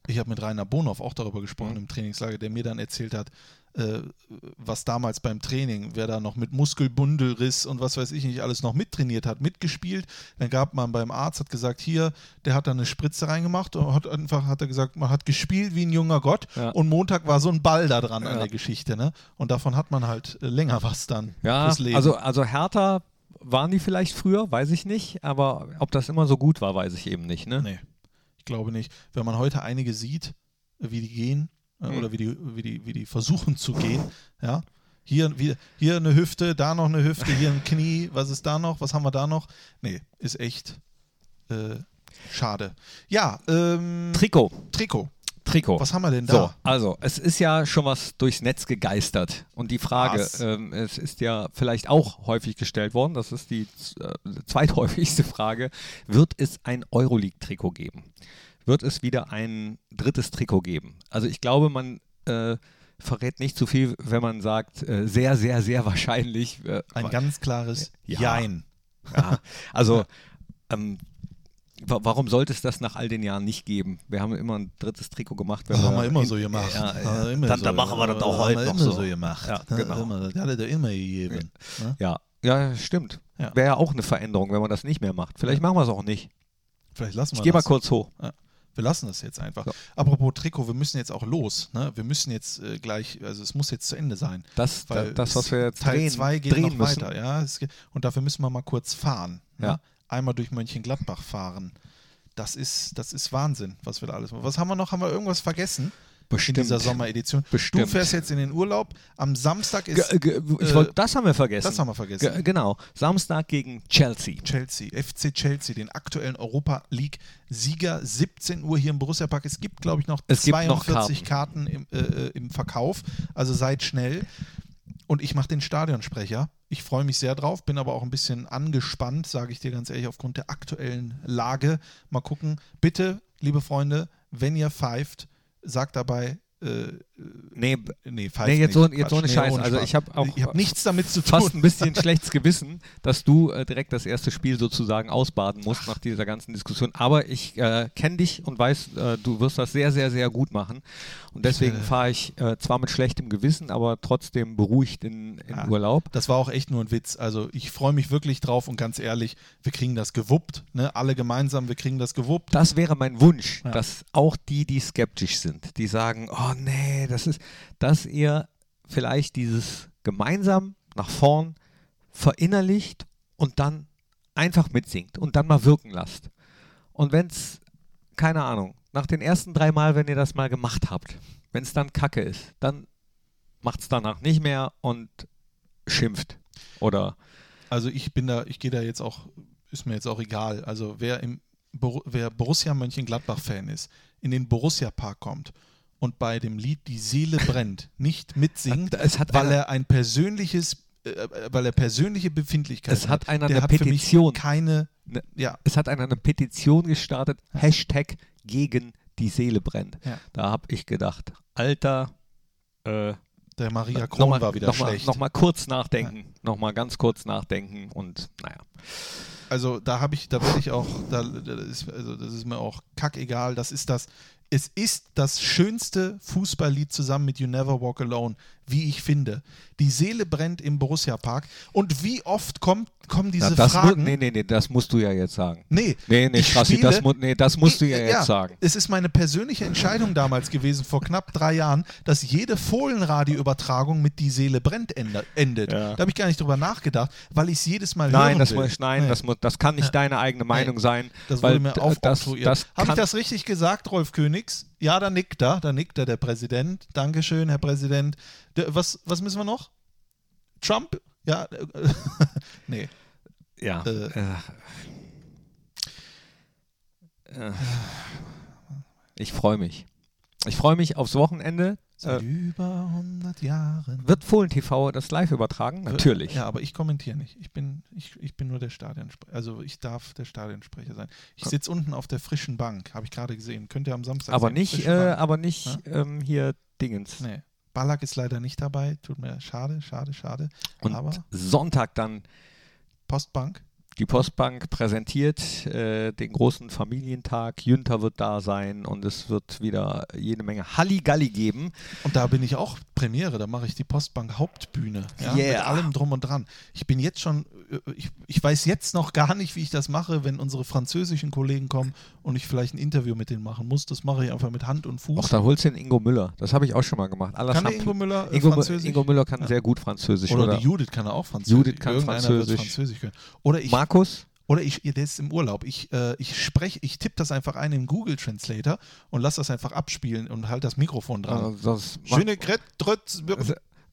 ich hab mit Rainer Bonhoff auch darüber gesprochen Mhm. im Trainingslager, der mir dann erzählt hat, äh, was damals beim Training, wer da noch mit Muskelbundelriss und was weiß ich nicht alles noch mittrainiert hat, mitgespielt. Dann gab man beim Arzt, hat gesagt, hier, der hat da eine Spritze reingemacht und hat einfach, hat er gesagt, man hat gespielt wie ein junger Gott Ja. und Montag war so ein Ball da dran an Ja. der Geschichte. Ne? Und davon hat man halt äh, länger was dann Ja, fürs Leben. also, also härter waren die vielleicht früher, weiß ich nicht, aber ob das immer so gut war, weiß ich eben nicht. Ne? Nee, ich glaube nicht. Wenn man heute einige sieht, wie die gehen äh, Mhm. oder wie die, wie, die, wie die versuchen zu gehen, ja. Hier, wie, hier eine Hüfte, da noch eine Hüfte, hier ein Knie, was ist da noch, was haben wir da noch? Nee, ist echt äh, schade. Ja, ähm, Trikot. Trikot. Trikot. Was haben wir denn da? So, also es ist ja schon was durchs Netz gegeistert. Und die Frage, ähm, es ist ja vielleicht auch häufig gestellt worden, das ist die äh, zweithäufigste Frage, wird es ein Euroleague-Trikot geben? Wird es wieder ein drittes Trikot geben? Also ich glaube, man äh, verrät nicht zu viel, wenn man sagt, äh, sehr, sehr, sehr wahrscheinlich. Äh, Ein ganz klares Ja. Jein. ja, also ähm, wa warum sollte es das nach all den Jahren nicht geben? Wir haben immer ein drittes Trikot gemacht. Wenn Das haben wir immer in- so gemacht. Ja, ja. immer Dann, so- dann machen wir das auch heute noch immer so. so gemacht. Ja, genau. Immer, das hat er immer gegeben. Ne? Ja, ja, stimmt. Ja. Wäre ja auch eine Veränderung, wenn man das nicht mehr macht. Vielleicht machen wir es auch nicht. Vielleicht lassen wir Ich gehe mal kurz hoch. Wir lassen das jetzt einfach. So. Apropos Trikot, wir müssen jetzt auch los. Ne? Wir müssen jetzt äh, gleich, also es muss jetzt zu Ende sein. Das, da, Weil das was wir jetzt Teil drehen, 2 geht noch müssen. weiter. Ja? Es, ge- und dafür müssen wir mal kurz fahren. Ja. Ne? Einmal durch Mönchengladbach fahren. Das ist, das ist Wahnsinn, was wir da alles machen. Was haben wir noch? Haben wir irgendwas vergessen? Bestimmt. In dieser Sommeredition. Bestimmt. Du fährst jetzt in den Urlaub. Am Samstag ist ich äh, wollt, das haben wir vergessen. das haben wir vergessen. Ge genau. Samstag gegen Chelsea. Chelsea, FC Chelsea, den aktuellen Europa League Sieger, 17 Uhr hier im Borussia Park. Es gibt, glaube ich, noch Es gibt noch 42 Karten, im, äh, im Verkauf. Also seid schnell. Und ich mache den Stadionsprecher. Ich freue mich sehr drauf, bin aber auch ein bisschen angespannt, sage ich dir ganz ehrlich, aufgrund der aktuellen Lage. Mal gucken. Bitte, liebe Freunde, wenn ihr pfeift, sagt dabei, äh, Nee, nee, pfeift nee jetzt, so, nicht. jetzt so eine nee, Scheiße. Also ich habe auch ich habe nichts damit zu tun. fast ein bisschen schlechtes Gewissen, dass du äh, direkt das erste Spiel sozusagen ausbaden musst nach dieser ganzen Diskussion. Aber ich äh, kenne dich und weiß, äh, du wirst das sehr, sehr, sehr gut machen. Und deswegen äh, fahre ich äh, zwar mit schlechtem Gewissen, aber trotzdem beruhigt in, in Ja. Urlaub. Das war auch echt nur ein Witz. Also ich freue mich wirklich drauf und ganz ehrlich, wir kriegen das gewuppt. Ne? Alle gemeinsam, wir kriegen das gewuppt. Das wäre mein Wunsch, Ja. dass auch die, die skeptisch sind, die sagen, oh nee, das ist, dass ihr vielleicht dieses gemeinsam nach vorn verinnerlicht und dann einfach mitsingt und dann mal wirken lasst. Und wenn es, keine Ahnung, nach den ersten drei Mal, wenn ihr das mal gemacht habt, wenn es dann Kacke ist, dann macht es danach nicht mehr und schimpft. Oder Also ich bin da, ich gehe da jetzt auch, ist mir jetzt auch egal. Also wer im wer Borussia Mönchengladbach-Fan ist, in den Borussia Park kommt und bei dem Lied Die Seele brennt nicht mitsingt, weil er ein persönliches, äh, weil er persönliche Befindlichkeiten Es hat einer der eine hat Petition. keine, Ne- ja, es hat einer eine Petition gestartet, Hashtag gegen die Seele brennt. Ja. Da habe ich gedacht, Alter, äh, der Maria Kron nochmal war wieder noch mal, schlecht. noch mal kurz nachdenken, nochmal ganz kurz nachdenken und naja. Also da habe ich, da werde ich auch, da, das ist, also das ist mir auch kackegal. Das ist das, es ist das schönste Fußballlied zusammen mit You Never Walk Alone, wie ich finde. Die Seele brennt im Borussia Park. Und wie oft kommt, kommen diese Na, das mu- Fragen? nee, nee, nee, das musst du ja jetzt sagen. Nee, Nee, nee, Strassi, spiele- das, mu nee, das musst du ja jetzt sagen. Es ist meine persönliche Entscheidung damals gewesen, vor knapp drei Jahren, dass jede Fohlenradio-Übertragung mit Die Seele brennt ende- endet. Ja. Da habe ich gar nicht drüber nachgedacht, weil ich es jedes Mal Nein, das, muss, nein Nee. das, muss, das kann nicht deine eigene Meinung sein. Das wurde mir aufoktroyiert. Habe ich das richtig gesagt, Rolf Königs? Ja, da nickt er, da nickt er, der Präsident. Dankeschön, Herr Präsident. Was, was müssen wir noch? Trump? Ja, äh, nee. Ja. Äh. Äh, äh, ich freue mich. Ich freue mich aufs Wochenende. Seit Äh, über 100 Jahren. wird Fohlen TV das live übertragen? Natürlich. Ja, aber ich kommentiere nicht. Ich bin, ich, ich bin nur der Stadionsprecher. Also ich darf der Stadionsprecher sein. Ich sitze unten auf der frischen Bank, habe ich gerade gesehen. Könnt ihr am Samstag aber sehen. nicht, äh, aber nicht ähm, hier Dingens. Nee. Ballack ist leider nicht dabei. Tut mir schade, schade, schade. Und aber Sonntag dann Postbank. Die Postbank präsentiert äh, den großen Familientag. Jünter wird da sein und es wird wieder jede Menge Halligalli geben. Und da bin ich auch Premiere, da mache ich die Postbank Hauptbühne. Ja, Mit Yeah. allem drum und dran. Ich bin jetzt schon, äh, ich, ich weiß jetzt noch gar nicht, wie ich das mache, wenn unsere französischen Kollegen kommen und ich vielleicht ein Interview mit denen machen muss. Das mache ich einfach mit Hand und Fuß. Auch da holst du den Ingo Müller. Das habe ich auch schon mal gemacht. Alles kann Ingo Müller äh, Ingo, Französisch? Ingo Müller kann sehr gut Französisch. oder, Oder, die Judith kann er auch Französisch. Judith kann Irgendeiner Französisch. wird Französisch können. Oder ich, Markus? oder ich, der ist im Urlaub. Ich, äh, ich spreche, ich tippe das einfach ein im Google Translator und lasse das einfach abspielen und halt das Mikrofon dran. Äh, das Schöne Gret, Drötz,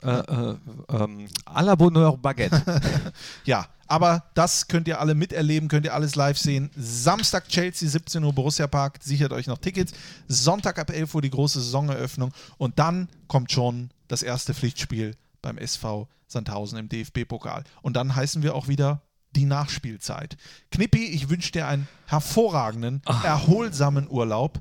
äh, äh, ähm, à la Bonheur Baguette. Ja, aber das könnt ihr alle miterleben, könnt ihr alles live sehen. Samstag Chelsea, 17 Uhr Borussia Park, sichert euch noch Tickets. Sonntag ab 11 Uhr die große Saisoneröffnung und dann kommt schon das erste Pflichtspiel beim SV Sandhausen im DFB-Pokal. Und dann heißen wir auch wieder die Nachspielzeit. Knippi, ich wünsche dir einen hervorragenden, erholsamen Urlaub.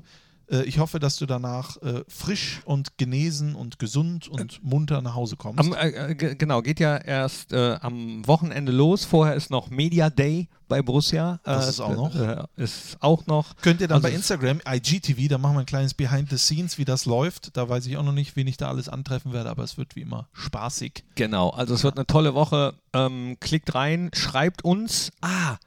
Äh, Ich hoffe, dass du danach äh, frisch und genesen und gesund und munter nach Hause kommst. am, äh, äh, ge- genau, geht ja erst äh, am Wochenende los. Vorher ist noch Media Day bei Borussia. Das Äh, ist auch noch. Äh, ist auch noch. Könnt ihr dann Also bei Instagram, IGTV, da machen wir ein kleines Behind the Scenes, wie das läuft. Da weiß ich auch noch nicht, wen ich da alles antreffen werde, aber es wird wie immer spaßig. Genau, also es wird eine tolle Woche. Ähm, klickt rein, schreibt uns. Ah,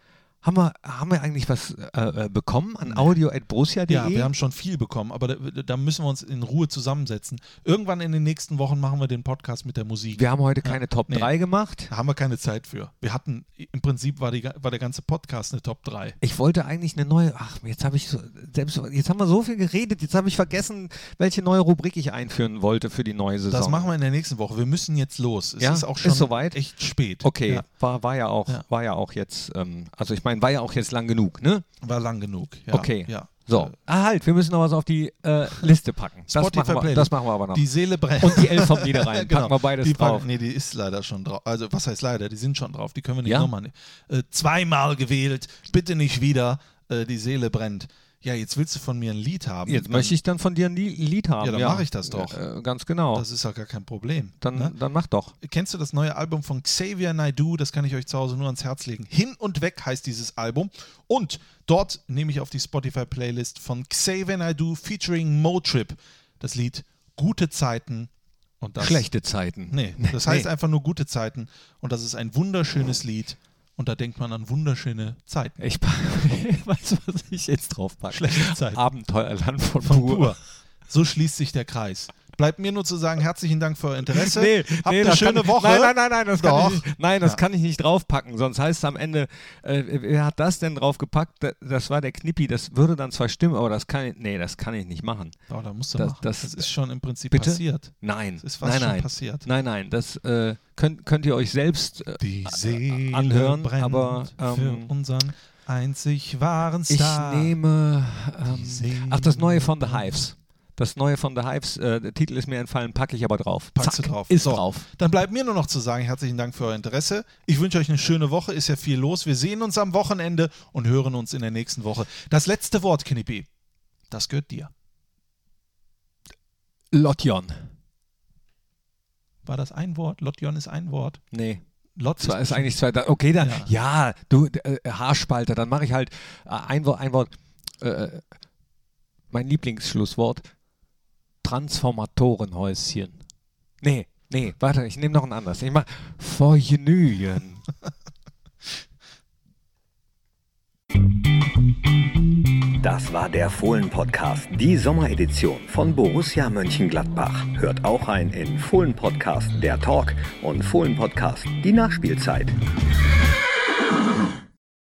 Haben wir, haben wir eigentlich was äh, äh, bekommen an audio.borussia.de? Ja, wir haben schon viel bekommen, aber da, da müssen wir uns in Ruhe zusammensetzen. Irgendwann in den nächsten Wochen machen wir den Podcast mit der Musik. Wir haben heute keine Top Nee. 3 gemacht. Da haben wir keine Zeit für. Wir hatten, im Prinzip war, die, war der ganze Podcast eine Top 3. Ich wollte eigentlich eine neue. Ach, jetzt habe ich so, selbst jetzt haben wir so viel geredet. Jetzt habe ich vergessen, welche neue Rubrik ich einführen wollte für die neue Saison. Das machen wir in der nächsten Woche. Wir müssen jetzt los. Es Ja? ist auch Ist schon soweit? echt spät. Okay, Ja, war, war ja auch, Ja. war ja auch jetzt. Ähm, also ich meine, war ja auch jetzt lang genug, ne? war lang genug. Ja, Okay. Ja. So, Äh, ah, halt, wir müssen noch was auf die äh, Liste packen. Das Spotify machen, wir, das machen wir aber noch. Die Seele brennt. Und die Elf vom Niederrhein, Genau. packen wir beides die drauf. Packen, nee, die ist leider schon drauf. Also, was heißt leider? Die sind schon drauf. Die können wir nicht Ja? nochmal. Äh, zweimal gewählt. Bitte nicht wieder. Äh, die Seele brennt. Ja, jetzt willst du von mir ein Lied haben. Jetzt Dann- möchte ich dann von dir ein Li- Lied haben. Ja, dann mache ich das doch. Äh, ganz genau. Das ist ja gar kein Problem. dann, ne? dann mach doch. Kennst du das neue Album von Xavier Naidoo? Das kann ich euch zu Hause nur ans Herz legen. Hin und weg heißt dieses Album. Und dort nehme ich auf die Spotify-Playlist von Xavier Naidoo featuring Motrip das Lied Gute Zeiten. Und das, Schlechte Zeiten. Nee, das heißt Nee. einfach nur Gute Zeiten. Und das ist ein wunderschönes Lied. Und da denkt man an wunderschöne Zeiten. Ich du, was ich jetzt drauf packe? Schlechte Zeiten. Abenteuerland von, Von Pur. Pur. So schließt sich der Kreis. Bleibt mir nur zu sagen, herzlichen Dank für euer Interesse. Nee, Habt nee, eine schöne kann, Woche. Nein, nein, nein, nein, das kann Doch. ich nicht, nein, das Ja. kann ich nicht draufpacken. Sonst heißt es am Ende, äh, wer hat das denn draufgepackt? Da- Das war der Knippi. Das würde dann zwar stimmen, aber das kann ich, nee, das kann ich nicht machen. Oh, da musst du Das- machen. das- das ist schon im Prinzip Bitte? passiert. Nein, Das ist fast nein, schon nein, passiert. nein, nein. Das äh, könnt, könnt ihr euch selbst. Äh, Seele anhören, aber, für ähm, unseren einzig wahren ich Star. nehme. Ähm, ach, das neue von The Hives. Das neue von The Hives. Äh, der Titel ist mir entfallen, packe ich aber drauf. Packst Zack, du drauf. Ist So, drauf. Dann bleibt mir nur noch zu sagen, herzlichen Dank für euer Interesse. Ich wünsche euch eine schöne Woche, ist ja viel los. Wir sehen uns am Wochenende und hören uns in der nächsten Woche. Das letzte Wort, Knippi, das gehört dir. Lotjon. War das ein Wort? Lotjon ist ein Wort. Nee. Lot Zwar ist eigentlich zwei. Okay, dann. Ja. Ja, du, äh, Haarspalter, dann mache ich halt äh, ein Wort. Ein Wort äh, mein Lieblingsschlusswort: Transformatorenhäuschen. Nee, nee, warte, ich nehme noch ein anderes. Ich mache Vergnügen. Das war der Fohlen-Podcast, die Sommeredition von Borussia Mönchengladbach. Hört auch rein in Fohlen-Podcast, der Talk und Fohlen-Podcast, die Nachspielzeit.